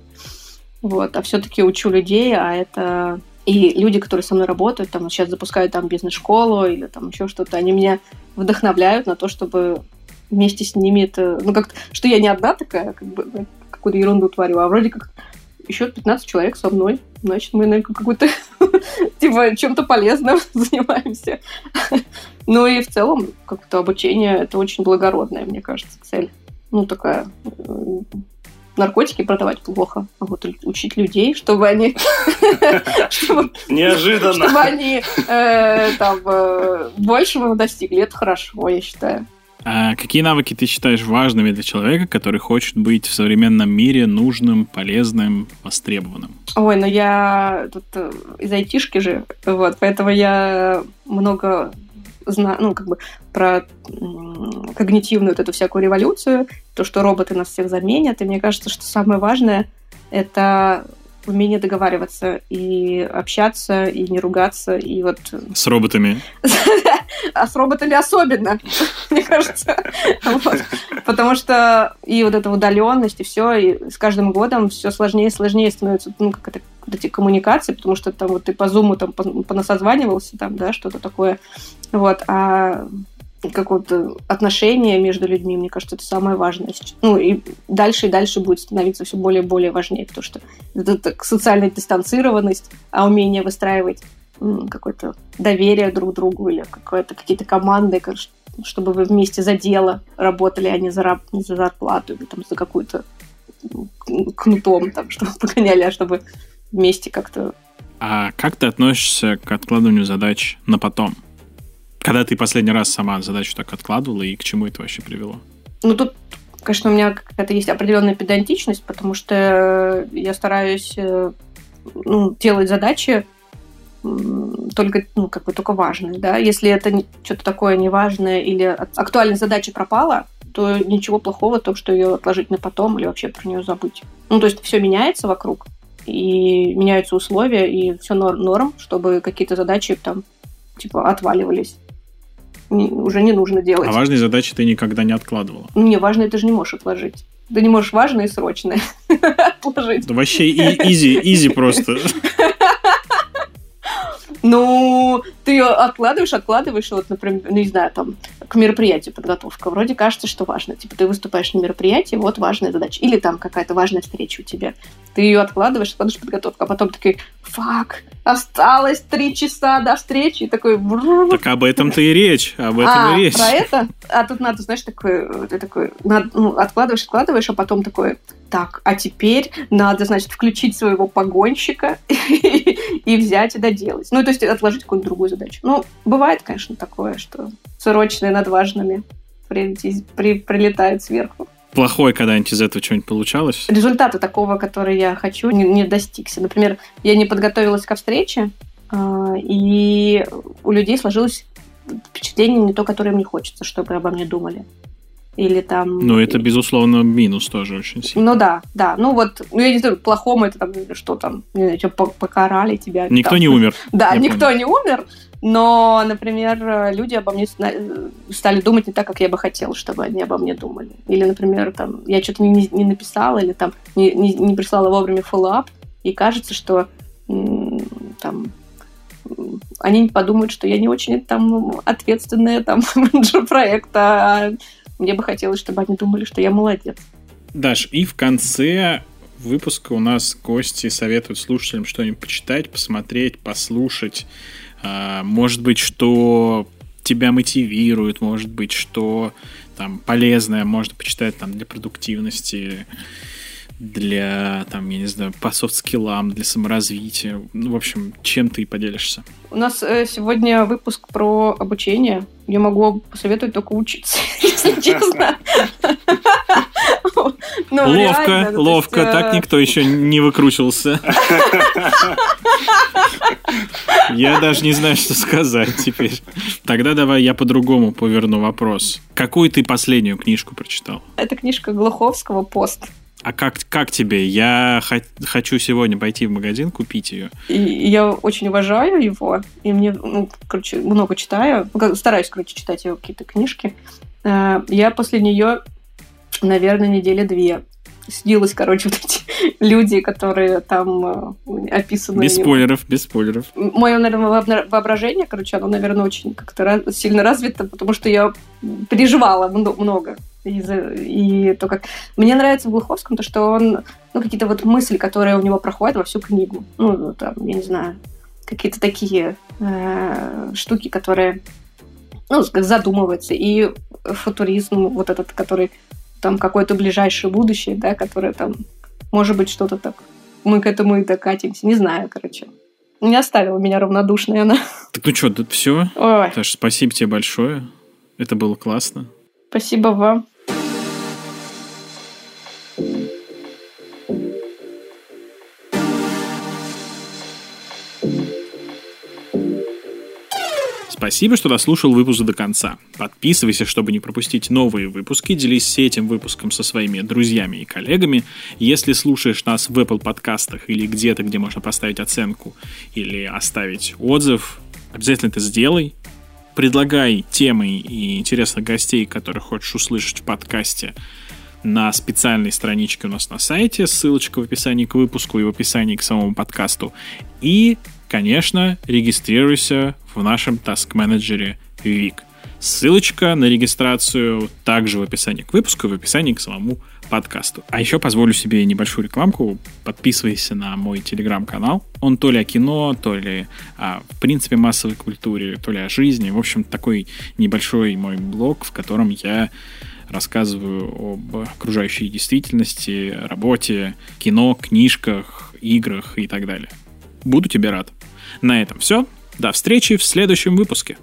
вот, а все-таки учу людей, а это и люди, которые со мной работают, там сейчас запускают там бизнес-школу или там еще что-то, они меня вдохновляют на то, чтобы вместе с ними это... Ну, как что я не одна такая, как бы, какую-то ерунду творю, а вроде как еще 15 человек со мной. Значит, мы, наверное, какой-то, типа, чем-то полезным занимаемся. Ну и в целом, как-то обучение, это очень благородная, мне кажется, цель. Ну, такая э, наркотики продавать плохо, а вот учить людей, чтобы они...
Неожиданно.
Чтобы они э, там э, большего достигли. Это хорошо, я считаю.
А какие навыки ты считаешь важными для человека, который хочет быть в современном мире нужным, полезным, востребованным?
Ой, ну я тут э, из айтишки же, вот, поэтому я много знаю, ну, как бы про когнитивную вот эту всякую революцию, то, что роботы нас всех заменят. И мне кажется, что самое важное — это умение договариваться и общаться, и не ругаться, и вот...
С роботами.
А с роботами особенно, мне кажется. Потому что и вот эта удаленность, и все, и с каждым годом все сложнее и сложнее становится, ну, как это, эти коммуникации, потому что там вот ты по зуму там понасозванивался, там, да, что-то такое. Вот, а какое-то отношение между людьми, мне кажется, это самое важное. Ну, и дальше и дальше будет становиться все более и более важнее, потому что это социальная дистанцированность, а умение выстраивать какое-то доверие друг другу или какие-то команды, чтобы вы вместе за дело работали, а не за, не за зарплату или там за какую-то кнутом, там, чтобы погоняли, а чтобы вместе как-то...
А как ты относишься к откладыванию задач на потом? Когда ты последний раз сама задачу так откладывала, и к чему это вообще привело?
Ну, тут, конечно, у меня какая-то есть определенная педантичность, потому что я стараюсь э, ну, делать задачи только, ну, как бы только важные, да. Если это что-то такое неважное или актуальная задача пропала, то ничего плохого в том, что ее отложить на потом или вообще про нее забыть. Ну, то есть все меняется вокруг, и меняются условия, и все норм, норм чтобы какие-то задачи там типа отваливались не, уже не нужно делать.
А важные задачи ты никогда не откладывала?
Не, важные ты же не можешь отложить. Ты не можешь важные и срочные отложить.
вообще изи, изи просто.
Ну, ты ее откладываешь, откладываешь, вот, например, ну, не знаю, там, к мероприятию подготовка. Вроде кажется, что важно. Типа, ты выступаешь на мероприятии, вот важная задача. Или там какая-то важная встреча у тебя. Ты ее откладываешь, откладываешь подготовку, а потом такой, фак, осталось три часа до встречи. И такой...
Так об этом-то и речь, об этом а, и речь.
про это? А тут надо, знаешь, такой, ты такой, надо, ну, откладываешь, откладываешь, а потом такой, так, а теперь надо, значит, включить своего погонщика и взять и доделать. Ну, то есть отложить какую-то другую задачу. Ну, бывает, конечно, такое, что срочные над важными при, при, прилетают сверху.
Плохое когда-нибудь из этого что-нибудь получалось?
Результата такого, который я хочу, не, не достигся. Например, я не подготовилась ко встрече, э, и у людей сложилось впечатление не то, которое мне хочется, чтобы обо мне думали или там...
Ну, это, безусловно, минус тоже очень сильно.
Ну да, да. Ну вот, ну я не знаю, плохому это там, что там, не знаю, что покарали тебя.
Никто
там.
не умер.
Да, никто помню. не умер, но, например, люди обо мне стали думать не так, как я бы хотела, чтобы они обо мне думали. Или, например, там, я что-то не, не написала или там не, не, не прислала вовремя follow-up, и кажется, что там они подумают, что я не очень там ответственная там менеджер проекта, а мне бы хотелось, чтобы они думали, что я молодец.
Даш, и в конце выпуска у нас гости советуют слушателям что-нибудь почитать, посмотреть, послушать. А, может быть, что тебя мотивирует, может быть, что там полезное можно почитать там для продуктивности, для, там, я не знаю, по софт-скиллам, для саморазвития. Ну, в общем, чем ты поделишься?
У нас э, сегодня выпуск про обучение. Я могу посоветовать только учиться, если честно.
Ну, ловко, ловко, э, так никто еще не выкручивался. Я даже не знаю, что сказать теперь. Тогда давай я по-другому поверну вопрос. Какую ты последнюю книжку прочитал?
Это книжка Глуховского «Пост».
А как, как тебе? Я хочу сегодня пойти в магазин, купить ее.
И я очень уважаю его, и мне, ну, короче, много читаю, стараюсь, короче, читать его какие-то книжки. Э, я после нее, наверное, недели две снилось, короче, вот эти люди, которые там э, описаны.
Без спойлеров, без спойлеров.
Мое, наверное, воображение, короче, оно, наверное, очень как-то сильно развито, потому что я переживала много. И, и то, как... Мне нравится в Глуховском то, что он... Ну, какие-то вот мысли, которые у него проходят во всю книгу. Ну, там, я не знаю, какие-то такие э, штуки, которые ну, задумываются. И футуризм вот этот, который там какое-то ближайшее будущее, да, которое там, может быть, что-то так. Мы к этому и докатимся. Не знаю, короче. Не оставила меня равнодушной она.
Так ну что, тут все? Ой. Саша, спасибо тебе большое. Это было классно.
Спасибо вам.
Спасибо, что дослушал выпуск до конца. Подписывайся, чтобы не пропустить новые выпуски, делись этим выпуском со своими друзьями и коллегами. Если слушаешь нас в Apple подкастах или где-то, где можно поставить оценку или оставить отзыв, обязательно это сделай. Предлагай темы и интересных гостей, которых хочешь услышать в подкасте на специальной страничке у нас на сайте, ссылочка в описании к выпуску и в описании к самому подкасту. И конечно, регистрируйся в нашем таск-менеджере Вик. Ссылочка на регистрацию также в описании к выпуску в описании к самому подкасту. А еще позволю себе небольшую рекламку. Подписывайся на мой телеграм-канал. Он то ли о кино, то ли о, в принципе, массовой культуре, то ли о жизни. В общем, такой небольшой мой блог, в котором я рассказываю об окружающей действительности, работе, кино, книжках, играх и так далее. Буду тебе рад. На этом все. До встречи в следующем выпуске.